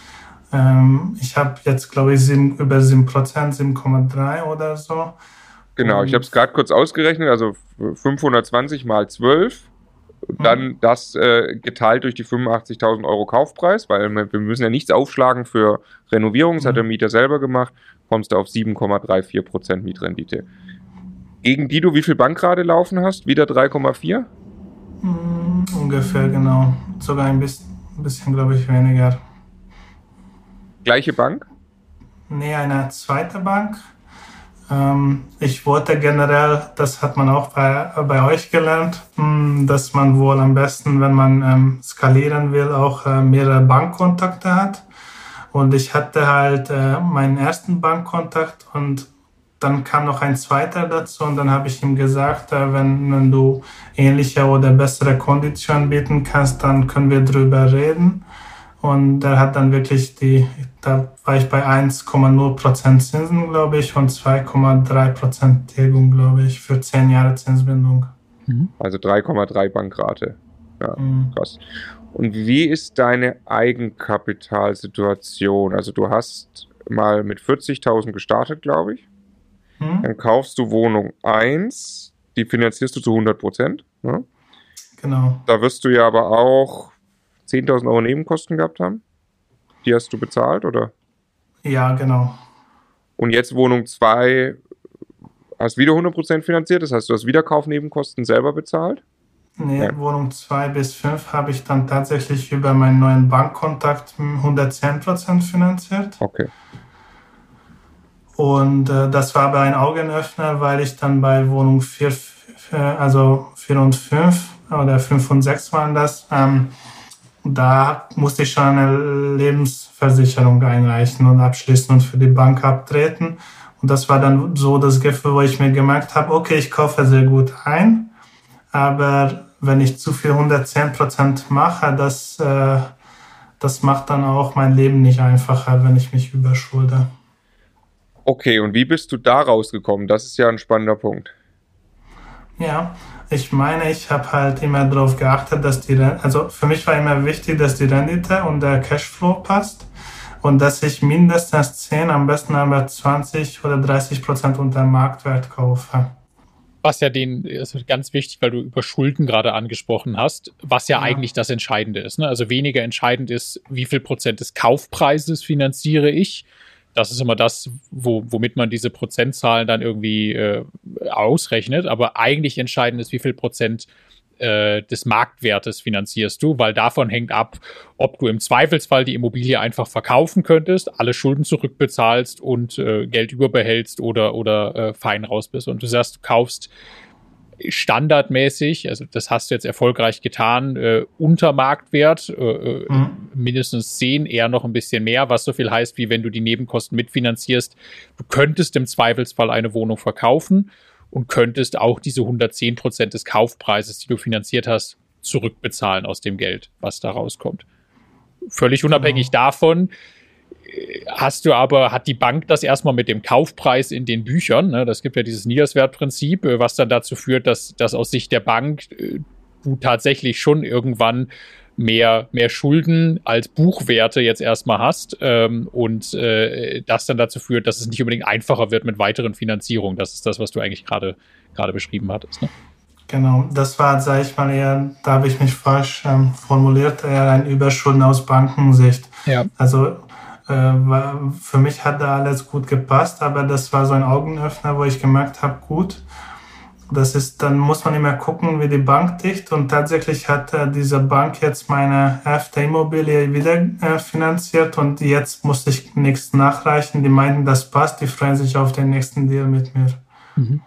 Ähm, ich habe jetzt, glaube ich, 7, über 7%, 7,3 oder so. Genau, ich habe es gerade kurz ausgerechnet, also 520 mal 12 dann mhm. das äh, geteilt durch die 85.000 Euro Kaufpreis, weil wir müssen ja nichts aufschlagen für Renovierung, das mhm. hat der Mieter selber gemacht, kommst du auf 7,34% Mietrendite gegen die du wie viel Bankrate laufen hast? Wieder 3,4? Mm, ungefähr, genau. Sogar ein bisschen, bisschen glaube ich, weniger. Gleiche Bank? Nee, eine zweite Bank. Ähm, ich wollte generell, das hat man auch bei, bei euch gelernt, hm, dass man wohl am besten, wenn man ähm, skalieren will, auch äh, mehrere Bankkontakte hat. Und ich hatte halt äh, meinen ersten Bankkontakt und dann kam noch ein zweiter dazu und dann habe ich ihm gesagt, wenn, wenn du ähnliche oder bessere Konditionen bieten kannst, dann können wir drüber reden. Und er hat dann wirklich die, da war ich bei 1,0% Zinsen, glaube ich, und 2,3% Tilgung, glaube ich, für 10 Jahre Zinsbindung. Mhm. Also 3,3 Bankrate. Ja, mhm. krass. Und wie ist deine Eigenkapitalsituation? Also du hast mal mit 40.000 gestartet, glaube ich. Mhm. Dann kaufst du Wohnung 1, die finanzierst du zu 100 Prozent. Ne? Genau. Da wirst du ja aber auch 10.000 Euro Nebenkosten gehabt haben. Die hast du bezahlt, oder? Ja, genau. Und jetzt Wohnung 2 hast wieder 100% finanziert, das heißt, du hast wieder Kaufnebenkosten selber bezahlt? Nee, ja. Wohnung 2 bis 5 habe ich dann tatsächlich über meinen neuen Bankkontakt 110% finanziert. Okay. Und äh, das war aber ein Augenöffner, weil ich dann bei Wohnung 4, also 4 und 5 oder 5 und 6 waren das, ähm, da musste ich schon eine Lebensversicherung einreichen und abschließen und für die Bank abtreten. Und das war dann so das Gefühl, wo ich mir gemerkt habe, okay, ich kaufe sehr gut ein, aber wenn ich zu viel 110 Prozent mache, das, äh, das macht dann auch mein Leben nicht einfacher, wenn ich mich überschulde. Okay, und wie bist du da rausgekommen? Das ist ja ein spannender Punkt. Ja, ich meine, ich habe halt immer darauf geachtet, dass die, also für mich war immer wichtig, dass die Rendite und der Cashflow passt und dass ich mindestens 10, am besten aber 20 oder 30 Prozent unter Marktwert kaufe. Was ja den, ist ganz wichtig, weil du über Schulden gerade angesprochen hast, was ja, ja. eigentlich das Entscheidende ist. Ne? Also weniger entscheidend ist, wie viel Prozent des Kaufpreises finanziere ich, das ist immer das, wo, womit man diese Prozentzahlen dann irgendwie äh, ausrechnet. Aber eigentlich entscheidend ist, wie viel Prozent äh, des Marktwertes finanzierst du, weil davon hängt ab, ob du im Zweifelsfall die Immobilie einfach verkaufen könntest, alle Schulden zurückbezahlst und äh, Geld überbehältst oder, oder äh, fein raus bist. Und du sagst, du kaufst standardmäßig, also das hast du jetzt erfolgreich getan, äh, unter Marktwert, äh, äh, mhm. mindestens 10, eher noch ein bisschen mehr, was so viel heißt, wie wenn du die Nebenkosten mitfinanzierst. Du könntest im Zweifelsfall eine Wohnung verkaufen und könntest auch diese 110 Prozent des Kaufpreises, die du finanziert hast, zurückbezahlen aus dem Geld, was da rauskommt. Völlig unabhängig mhm. davon, hast du aber, hat die Bank das erstmal mit dem Kaufpreis in den Büchern, ne? das gibt ja dieses Niederswertprinzip, äh, was dann dazu führt, dass, dass aus Sicht der Bank äh, du tatsächlich schon irgendwann mehr, mehr Schulden als Buchwerte jetzt erstmal hast ähm, und äh, das dann dazu führt, dass es nicht unbedingt einfacher wird mit weiteren Finanzierungen. Das ist das, was du eigentlich gerade gerade beschrieben hattest. Ne? Genau, das war, sage ich mal, eher, da habe ich mich falsch ähm, formuliert, eher ein Überschulden aus Bankensicht. Ja. Also für mich hat da alles gut gepasst, aber das war so ein Augenöffner, wo ich gemerkt habe, gut, das ist, dann muss man immer gucken, wie die Bank dicht und tatsächlich hat äh, diese Bank jetzt meine erste Immobilie wieder äh, finanziert und jetzt musste ich nichts nachreichen. Die meinten, das passt, die freuen sich auf den nächsten Deal mit mir. Mhm.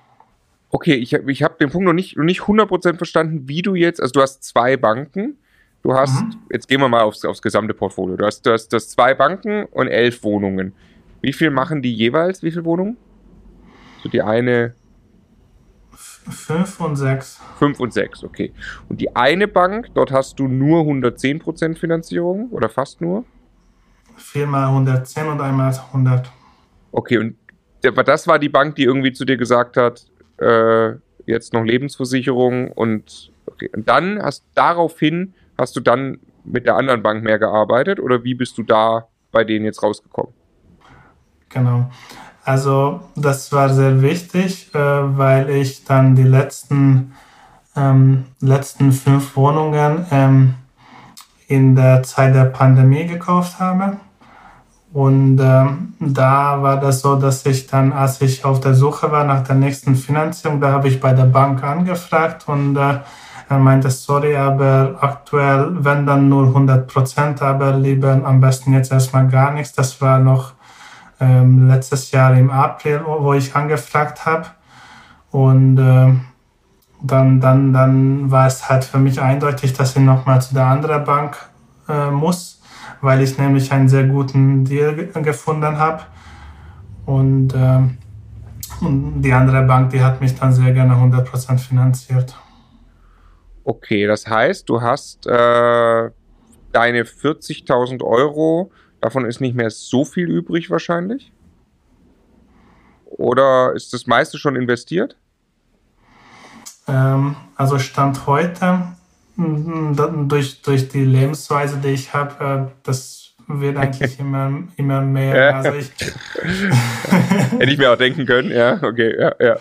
Okay, ich, ich habe den Punkt noch nicht, noch nicht 100% verstanden, wie du jetzt, also du hast zwei Banken, Du hast, mhm. jetzt gehen wir mal aufs, aufs gesamte Portfolio. Du hast, du, hast, du hast zwei Banken und elf Wohnungen. Wie viel machen die jeweils? Wie viele Wohnungen? So die eine. Fünf und sechs. Fünf und sechs, okay. Und die eine Bank, dort hast du nur 110% Finanzierung oder fast nur? Viermal 110 und einmal 100. Okay, und das war die Bank, die irgendwie zu dir gesagt hat, äh, jetzt noch Lebensversicherung und, okay. und dann hast daraufhin Hast du dann mit der anderen Bank mehr gearbeitet oder wie bist du da bei denen jetzt rausgekommen? Genau. Also das war sehr wichtig, äh, weil ich dann die letzten, ähm, letzten fünf Wohnungen ähm, in der Zeit der Pandemie gekauft habe. Und ähm, da war das so, dass ich dann, als ich auf der Suche war nach der nächsten Finanzierung, da habe ich bei der Bank angefragt und äh, er meinte, sorry, aber aktuell, wenn dann nur 100 Prozent, aber lieber am besten jetzt erstmal gar nichts. Das war noch ähm, letztes Jahr im April, wo ich angefragt habe. Und äh, dann, dann, dann war es halt für mich eindeutig, dass ich nochmal zu der anderen Bank äh, muss, weil ich nämlich einen sehr guten Deal gefunden habe. Und, äh, und die andere Bank, die hat mich dann sehr gerne 100% finanziert. Okay, das heißt, du hast äh, deine 40.000 Euro, davon ist nicht mehr so viel übrig wahrscheinlich? Oder ist das meiste schon investiert? Ähm, also Stand heute, durch, durch die Lebensweise, die ich habe, äh, das wird eigentlich immer, immer mehr. Also ich Hätte ich mir auch denken können, ja, okay, ja, ja.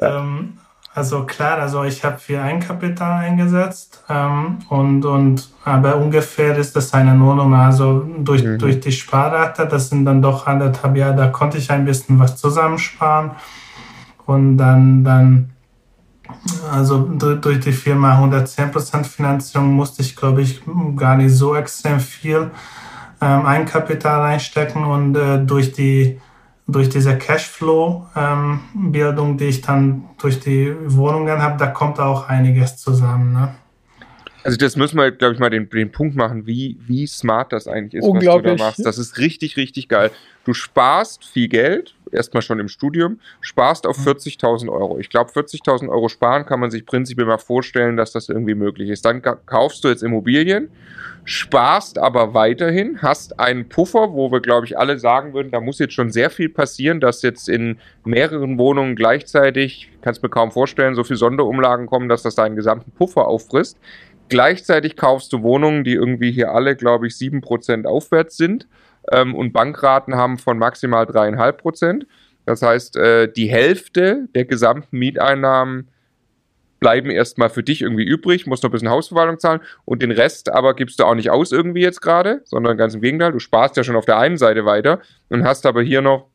Ähm, also klar, also ich habe viel Eigenkapital eingesetzt ähm, und, und aber ungefähr ist das eine Nullnummer. Also durch, mhm. durch die Sparrate, das sind dann doch anderthalb Jahre, da konnte ich ein bisschen was zusammensparen und dann, dann also durch die Firma 110% Finanzierung musste ich, glaube ich, gar nicht so extrem viel ähm, Eigenkapital einstecken und äh, durch die durch diese Cashflow-Bildung, ähm, die ich dann durch die Wohnungen habe, da kommt auch einiges zusammen. Ne? Also das müssen wir, glaube ich, mal den, den Punkt machen, wie, wie smart das eigentlich ist, was du da machst. Das ist richtig, richtig geil. Du sparst viel Geld, erstmal schon im Studium, sparst auf 40.000 mhm. Euro. Ich glaube, 40.000 Euro sparen kann man sich prinzipiell mal vorstellen, dass das irgendwie möglich ist. Dann kaufst du jetzt Immobilien, sparst aber weiterhin, hast einen Puffer, wo wir, glaube ich, alle sagen würden, da muss jetzt schon sehr viel passieren, dass jetzt in mehreren Wohnungen gleichzeitig, kannst mir kaum vorstellen, so viele Sonderumlagen kommen, dass das deinen gesamten Puffer auffrisst. Gleichzeitig kaufst du Wohnungen, die irgendwie hier alle, glaube ich, 7% aufwärts sind ähm, und Bankraten haben von maximal 3,5%. Das heißt, äh, die Hälfte der gesamten Mieteinnahmen bleiben erstmal für dich irgendwie übrig, musst noch ein bisschen Hausverwaltung zahlen und den Rest aber gibst du auch nicht aus irgendwie jetzt gerade, sondern ganz im Gegenteil, du sparst ja schon auf der einen Seite weiter und hast aber hier noch,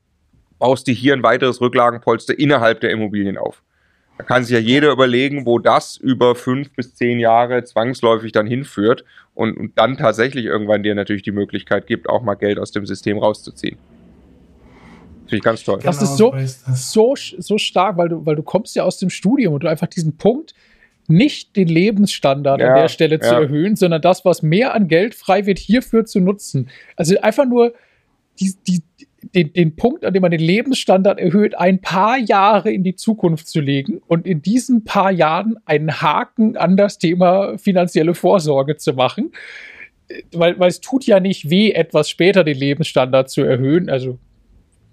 baust dir hier ein weiteres Rücklagenpolster innerhalb der Immobilien auf. Da kann sich ja jeder überlegen, wo das über fünf bis zehn Jahre zwangsläufig dann hinführt und, und dann tatsächlich irgendwann dir natürlich die Möglichkeit gibt, auch mal Geld aus dem System rauszuziehen. Finde ich ganz toll. Das ist so, so, so stark, weil du, weil du kommst ja aus dem Studium und du einfach diesen Punkt, nicht den Lebensstandard ja, an der Stelle ja. zu erhöhen, sondern das, was mehr an Geld frei wird, hierfür zu nutzen. Also einfach nur die, die, den, den Punkt, an dem man den Lebensstandard erhöht, ein paar Jahre in die Zukunft zu legen und in diesen paar Jahren einen Haken an das Thema finanzielle Vorsorge zu machen. Weil, weil es tut ja nicht weh, etwas später den Lebensstandard zu erhöhen. Also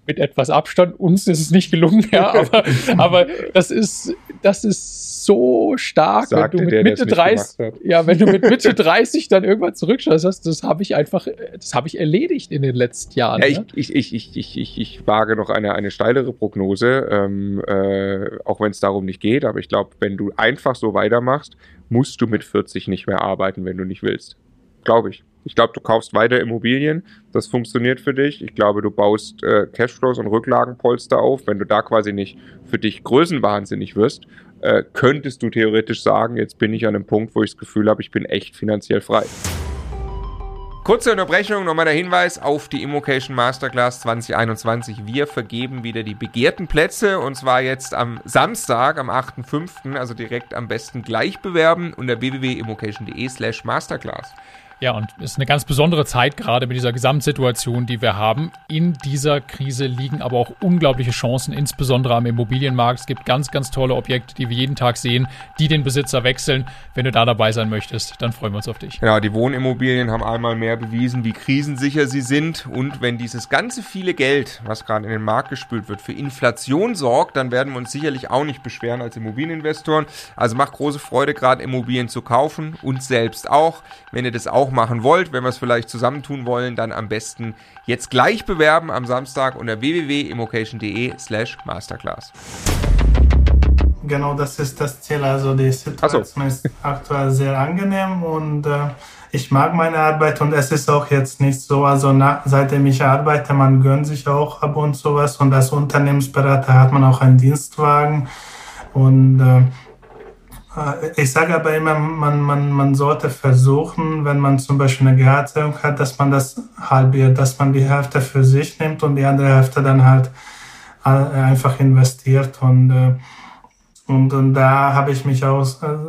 mit etwas Abstand. Uns ist es nicht gelungen, ja, aber, aber das ist, das ist so stark, Sagte wenn du mit der, Mitte 30, ja, wenn du mit Mitte 30 dann irgendwann zurückschaust, das, das habe ich einfach, das habe ich erledigt in den letzten Jahren. Ja, ne? ich, ich, ich, ich, ich, ich wage noch eine, eine steilere Prognose, ähm, äh, auch wenn es darum nicht geht, aber ich glaube, wenn du einfach so weitermachst, musst du mit 40 nicht mehr arbeiten, wenn du nicht willst. Glaube ich. Ich glaube, du kaufst weiter Immobilien. Das funktioniert für dich. Ich glaube, du baust äh, Cashflows und Rücklagenpolster auf. Wenn du da quasi nicht für dich größenwahnsinnig wirst, äh, könntest du theoretisch sagen, jetzt bin ich an einem Punkt, wo ich das Gefühl habe, ich bin echt finanziell frei. Kurze Unterbrechung, nochmal der Hinweis auf die Immocation Masterclass 2021. Wir vergeben wieder die begehrten Plätze und zwar jetzt am Samstag, am 8.5., also direkt am besten gleich bewerben unter www.immocation.de slash masterclass. Ja, und es ist eine ganz besondere Zeit gerade mit dieser Gesamtsituation, die wir haben. In dieser Krise liegen aber auch unglaubliche Chancen, insbesondere am Immobilienmarkt. Es gibt ganz, ganz tolle Objekte, die wir jeden Tag sehen, die den Besitzer wechseln. Wenn du da dabei sein möchtest, dann freuen wir uns auf dich. Ja, die Wohnimmobilien haben einmal mehr bewiesen, wie krisensicher sie sind. Und wenn dieses ganze viele Geld, was gerade in den Markt gespült wird, für Inflation sorgt, dann werden wir uns sicherlich auch nicht beschweren als Immobilieninvestoren. Also macht große Freude, gerade Immobilien zu kaufen. Uns selbst auch. Wenn ihr das auch auch machen wollt, wenn wir es vielleicht zusammentun wollen, dann am besten jetzt gleich bewerben am Samstag unter www.immocation.de slash masterclass. Genau, das ist das Ziel. Also die Situation so. ist aktuell sehr angenehm und äh, ich mag meine Arbeit und es ist auch jetzt nicht so, also nach, seitdem ich arbeite, man gönnt sich auch ab und zu was und als Unternehmensberater hat man auch einen Dienstwagen und äh, ich sage aber immer, man, man, man sollte versuchen, wenn man zum Beispiel eine Gehaltserhöhung hat, dass man das halbiert, dass man die Hälfte für sich nimmt und die andere Hälfte dann halt äh, einfach investiert. Und, äh, und, und da habe ich mich auch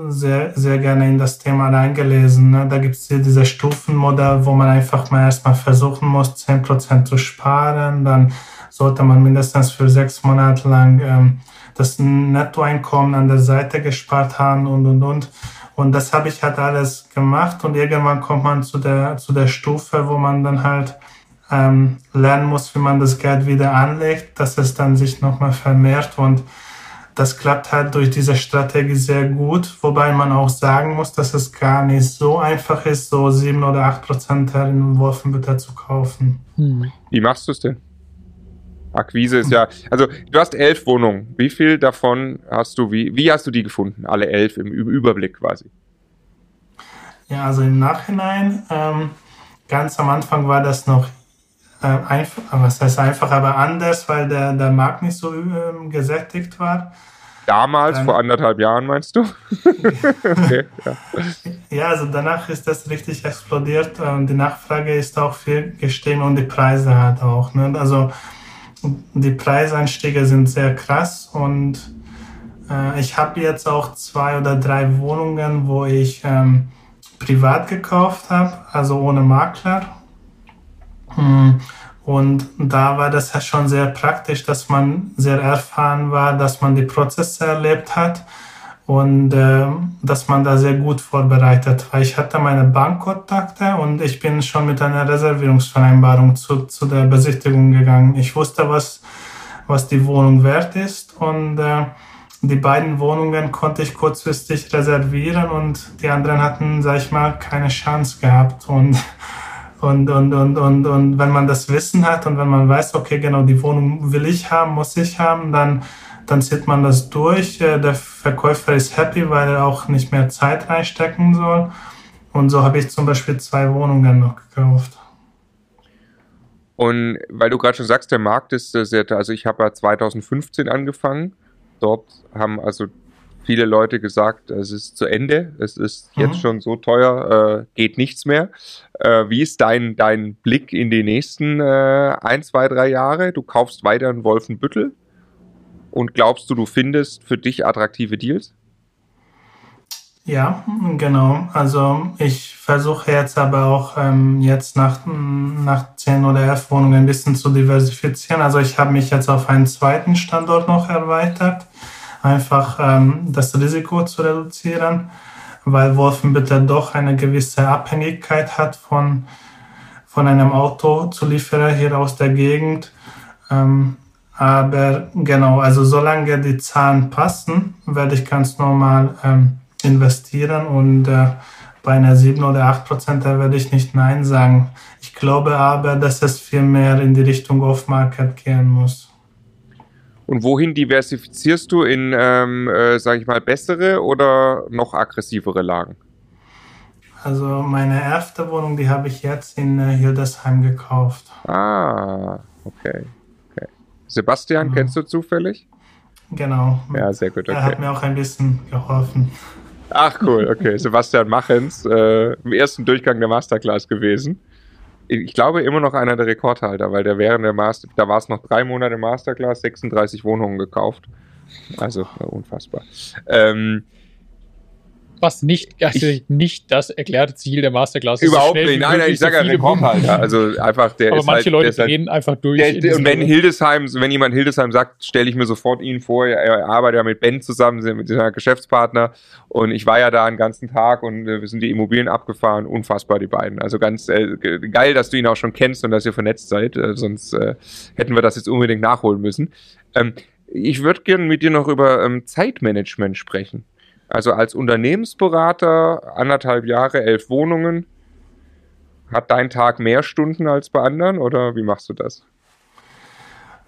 sehr, sehr gerne in das Thema reingelesen. Ne? Da gibt es diese Stufenmodell, wo man einfach mal erstmal versuchen muss, 10% zu sparen. Dann sollte man mindestens für sechs Monate lang ähm, das Nettoeinkommen an der Seite gespart haben und, und, und. Und das habe ich halt alles gemacht und irgendwann kommt man zu der, zu der Stufe, wo man dann halt ähm, lernen muss, wie man das Geld wieder anlegt, dass es dann sich nochmal vermehrt und das klappt halt durch diese Strategie sehr gut, wobei man auch sagen muss, dass es gar nicht so einfach ist, so sieben oder acht Prozent in Wolfenbüttel zu kaufen. Hm. Wie machst du es denn? Akquise ist ja, also du hast elf Wohnungen. Wie viel davon hast du, wie, wie hast du die gefunden? Alle elf im Überblick quasi. Ja, also im Nachhinein, ähm, ganz am Anfang war das noch äh, einfach, was heißt einfach, aber anders, weil der, der Markt nicht so ähm, gesättigt war. Damals, Dann, vor anderthalb Jahren, meinst du? okay, ja. ja, also danach ist das richtig explodiert und die Nachfrage ist auch viel gestiegen und die Preise halt auch. Ne? Also die Preisanstiege sind sehr krass und äh, ich habe jetzt auch zwei oder drei Wohnungen, wo ich ähm, privat gekauft habe, also ohne Makler. Hm. Und da war das ja schon sehr praktisch, dass man sehr erfahren war, dass man die Prozesse erlebt hat und äh, dass man da sehr gut vorbereitet war. Ich hatte meine Bankkontakte und ich bin schon mit einer Reservierungsvereinbarung zu, zu der Besichtigung gegangen. Ich wusste, was, was die Wohnung wert ist und äh, die beiden Wohnungen konnte ich kurzfristig reservieren und die anderen hatten, sag ich mal, keine Chance gehabt und und, und, und, und, und wenn man das Wissen hat und wenn man weiß, okay, genau die Wohnung will ich haben, muss ich haben, dann dann zieht man das durch. Äh, der Verkäufer ist happy, weil er auch nicht mehr Zeit reinstecken soll. Und so habe ich zum Beispiel zwei Wohnungen noch gekauft. Und weil du gerade schon sagst, der Markt ist sehr, also ich habe ja 2015 angefangen. Dort haben also viele Leute gesagt, es ist zu Ende, es ist mhm. jetzt schon so teuer, äh, geht nichts mehr. Äh, wie ist dein, dein Blick in die nächsten äh, ein, zwei, drei Jahre? Du kaufst weiter in Wolfenbüttel? Und glaubst du, du findest für dich attraktive Deals? Ja, genau. Also ich versuche jetzt aber auch ähm, jetzt nach, nach 10 oder 11 Wohnungen ein bisschen zu diversifizieren. Also ich habe mich jetzt auf einen zweiten Standort noch erweitert, einfach ähm, das Risiko zu reduzieren, weil Wolfenbüttel doch eine gewisse Abhängigkeit hat von, von einem Autozulieferer hier aus der Gegend. Ähm, aber genau, also solange die Zahlen passen, werde ich ganz normal ähm, investieren und äh, bei einer 7 oder 8 Prozent, da werde ich nicht Nein sagen. Ich glaube aber, dass es viel mehr in die Richtung Off-Market gehen muss. Und wohin diversifizierst du in, ähm, äh, sage ich mal, bessere oder noch aggressivere Lagen? Also meine erste Wohnung, die habe ich jetzt in äh, Hildesheim gekauft. Ah, okay. Sebastian, mhm. kennst du zufällig? Genau. Ja, sehr gut. Okay. Er hat mir auch ein bisschen geholfen. Ach cool, okay. Sebastian Machens, äh, im ersten Durchgang der Masterclass gewesen. Ich glaube immer noch einer der Rekordhalter, weil der während der Master, da war es noch drei Monate Masterclass, 36 Wohnungen gekauft. Also äh, unfassbar. Ähm, was nicht, also ich, nicht das erklärte Ziel der Masterclass ist. Überhaupt nicht. Nein, nein, ich sage ja Rekordhalter. Also einfach der Aber ist manche halt, Leute halt, drehen einfach durch. Der, und wenn Hildesheim, wenn jemand Hildesheim sagt, stelle ich mir sofort ihn vor. Er arbeitet ja mit Ben zusammen, mit seiner Geschäftspartner. Und ich war ja da einen ganzen Tag und äh, wir sind die Immobilien abgefahren. Unfassbar, die beiden. Also ganz äh, geil, dass du ihn auch schon kennst und dass ihr vernetzt seid. Äh, sonst äh, hätten wir das jetzt unbedingt nachholen müssen. Ähm, ich würde gerne mit dir noch über ähm, Zeitmanagement sprechen. Also als Unternehmensberater, anderthalb Jahre, elf Wohnungen. Hat dein Tag mehr Stunden als bei anderen oder wie machst du das?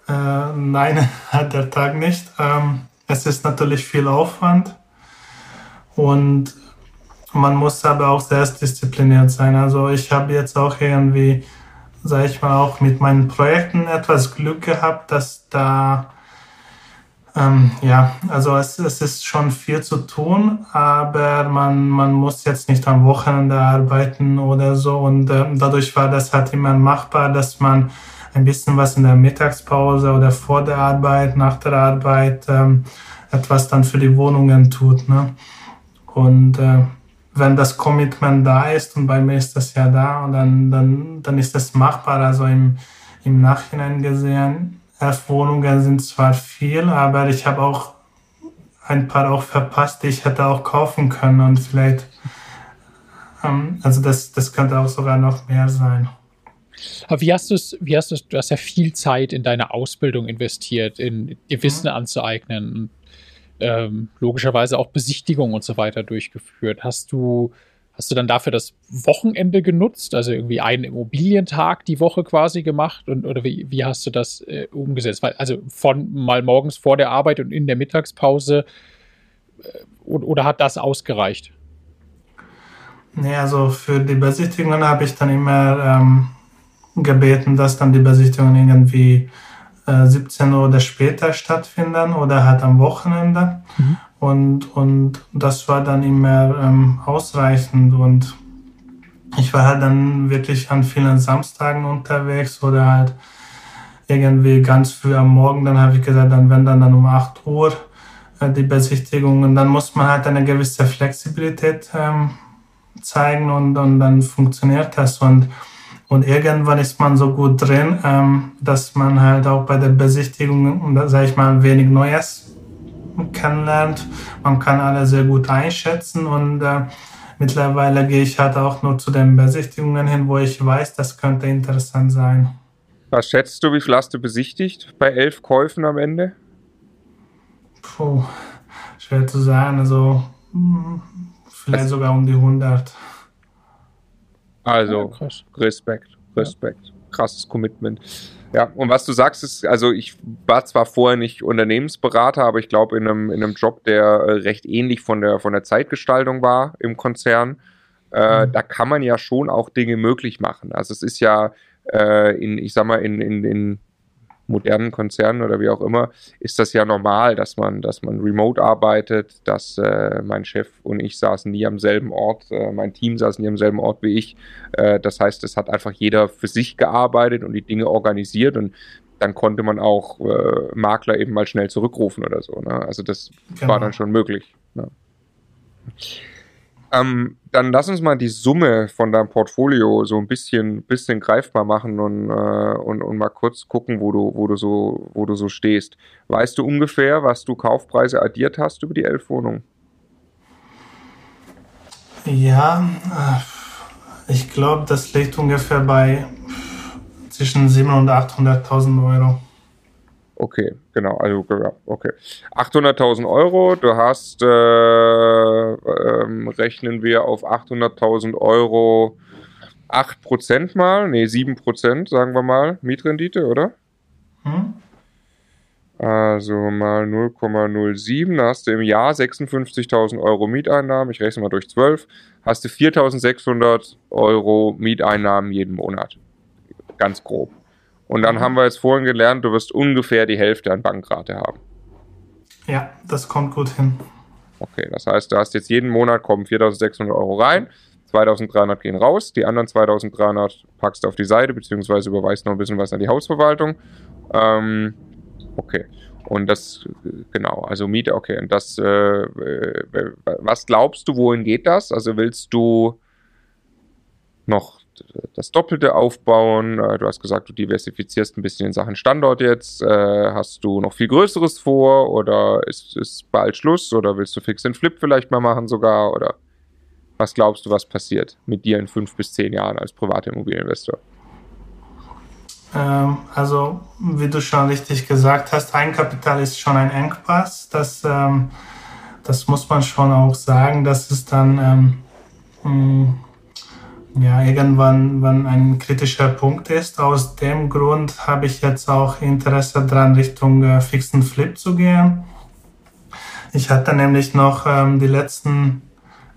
Äh, nein, hat der Tag nicht. Ähm, es ist natürlich viel Aufwand und man muss aber auch sehr diszipliniert sein. Also ich habe jetzt auch irgendwie, sage ich mal, auch mit meinen Projekten etwas Glück gehabt, dass da Ähm, ja, also es, es ist schon viel zu tun, aber man, man muss jetzt nicht am Wochenende arbeiten oder so. Und äh, dadurch war das halt immer machbar, dass man ein bisschen was in der Mittagspause oder vor der Arbeit, nach der Arbeit ähm, etwas dann für die Wohnungen tut. Ne? Und äh, wenn das Commitment da ist, und bei mir ist das ja da, dann, dann, dann ist das machbar. Also im, im Nachhinein gesehen, elf Wohnungen sind zwar viel, aber ich habe auch ein paar auch verpasst, die ich hätte auch kaufen können und vielleicht, ähm, also das, das könnte auch sogar noch mehr sein. Aber wie hast du es, wie hast du du hast ja viel Zeit in deine Ausbildung investiert, in dir Wissen mhm. anzueignen, ähm, logischerweise auch Besichtigungen und so weiter durchgeführt. Hast du, Hast du dann dafür das Wochenende genutzt, also irgendwie einen Immobilientag die Woche quasi gemacht und oder wie, wie hast du das äh, umgesetzt? Weil, also von mal morgens vor der Arbeit und in der Mittagspause äh, oder, oder, hat das ausgereicht? Nee, also für die Besichtigungen habe ich dann immer ähm, gebeten, dass dann die Besichtigungen irgendwie äh, 17 Uhr oder später stattfinden oder halt am Wochenende. Mhm. Und, und das war dann immer ähm, ausreichend. Und ich war halt dann wirklich an vielen Samstagen unterwegs oder halt irgendwie ganz früh am Morgen. Dann habe ich gesagt, dann wenn dann, dann um 8 Uhr äh, die Besichtigung. Und dann muss man halt eine gewisse Flexibilität ähm, zeigen und, und dann funktioniert das. Und, und irgendwann ist man so gut drin, ähm, dass man halt auch bei der Besichtigung, sage ich mal, wenig Neues kennenlernt. Man kann alle sehr gut einschätzen und äh, mittlerweile gehe ich halt auch nur zu den Besichtigungen hin, wo ich weiß, das könnte interessant sein. Was schätzt du, wie viel hast du besichtigt bei elf Käufen am Ende? Puh, schwer zu sagen. Also hm, vielleicht Was? sogar um die 100. Also, ja, Respekt, Respekt. Ja. Krasses Commitment. Ja, und was du sagst, ist, also ich war zwar vorher nicht Unternehmensberater, aber ich glaube in einem, in einem Job, der äh, recht ähnlich von der, von der Zeitgestaltung war im Konzern, äh, mhm. da kann man ja schon auch Dinge möglich machen. Also es ist ja äh, in, ich sag mal, in, in, in modernen Konzernen oder wie auch immer, ist das ja normal, dass man, dass man remote arbeitet, dass äh, mein Chef und ich saßen nie am selben Ort, äh, mein Team saß nie am selben Ort wie ich. Äh, das heißt, es hat einfach jeder für sich gearbeitet und die Dinge organisiert und dann konnte man auch äh, Makler eben mal schnell zurückrufen oder so. Ne? Also das genau. war dann schon möglich. Ne? Ähm, dann lass uns mal die Summe von deinem Portfolio so ein bisschen, bisschen greifbar machen und, äh, und, und mal kurz gucken, wo du, wo, du so, wo du so stehst. Weißt du ungefähr, was du Kaufpreise addiert hast über die elf Wohnungen? Ja, äh, ich glaube, das liegt ungefähr bei zwischen 700.000 und 800.000 Euro. Okay, genau, also ja, okay. 800.000 Euro, du hast, äh, ähm, rechnen wir auf 800.000 Euro 8% mal, nee, 7%, sagen wir mal, Mietrendite, oder? Hm? Also mal 0,07, da hast du im Jahr 56.000 Euro Mieteinnahmen, ich rechne mal durch 12, hast du 4.600 Euro Mieteinnahmen jeden Monat. Ganz grob. Und dann mhm. haben wir jetzt vorhin gelernt, du wirst ungefähr die Hälfte an Bankrate haben. Ja, das kommt gut hin. Okay, das heißt, du hast jetzt jeden Monat kommen 4.600 Euro rein, 2.300 gehen raus, die anderen 2.300 packst du auf die Seite, beziehungsweise überweist noch ein bisschen was an die Hausverwaltung. Ähm, okay. Und das, genau, also Miete, okay. Und das, äh, äh was glaubst du, wohin geht das? Also willst du noch das Doppelte aufbauen. Äh, du hast gesagt, du diversifizierst ein bisschen in Sachen Standort jetzt. Äh, hast du noch viel Größeres vor oder ist, ist bald Schluss oder willst du Fix and Flip vielleicht mal machen sogar? Oder was glaubst du, was passiert mit dir in fünf bis zehn Jahren als privater Immobilieninvestor? Ähm, also, wie du schon richtig gesagt hast, Eigenkapital ist schon ein Engpass. Das, ähm, das muss man schon auch sagen. Das ist dann ähm, ja, irgendwann wann ein kritischer Punkt ist. Aus dem Grund habe ich jetzt auch Interesse daran, Richtung äh, Fixen Flip zu gehen. Ich hatte nämlich noch ähm, die letzten,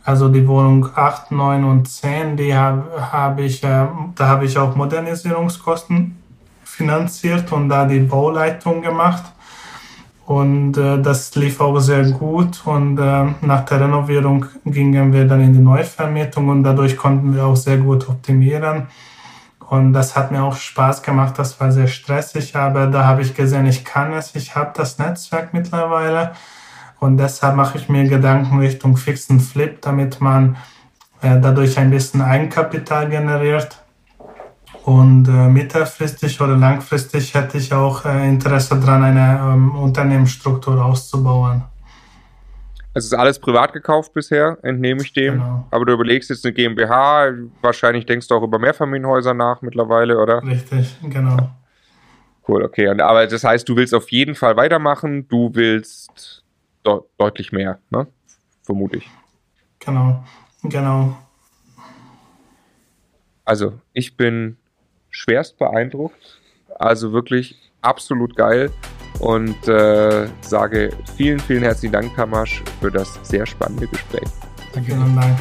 also die Wohnung 8, 9 und 10, die habe hab ich, äh, da habe ich auch Modernisierungskosten finanziert und da die Bauleitung gemacht. Und äh, das lief auch sehr gut. Und äh, nach der Renovierung gingen wir dann in die Neuvermietung und dadurch konnten wir auch sehr gut optimieren. Und das hat mir auch Spaß gemacht. Das war sehr stressig, aber da habe ich gesehen, ich kann es. Ich habe das Netzwerk mittlerweile. Und deshalb mache ich mir Gedanken Richtung Fix und Flip, damit man äh, dadurch ein bisschen Eigenkapital generiert und äh, mittelfristig oder langfristig hätte ich auch äh, Interesse daran, eine ähm, Unternehmensstruktur auszubauen. Es ist alles privat gekauft bisher, entnehme ich dem. Genau. Aber du überlegst jetzt eine GmbH, wahrscheinlich denkst du auch über Mehrfamilienhäuser nach mittlerweile, oder? Richtig, genau. Cool, okay. Und, aber das heißt, du willst auf jeden Fall weitermachen, du willst de deutlich mehr, ne? Vermute ich. Genau, genau. Also, ich bin schwerst beeindruckt. Also wirklich absolut geil. Und äh, sage vielen, vielen herzlichen Dank, Tamasch, für das sehr spannende Gespräch. Danke, vielen Dank.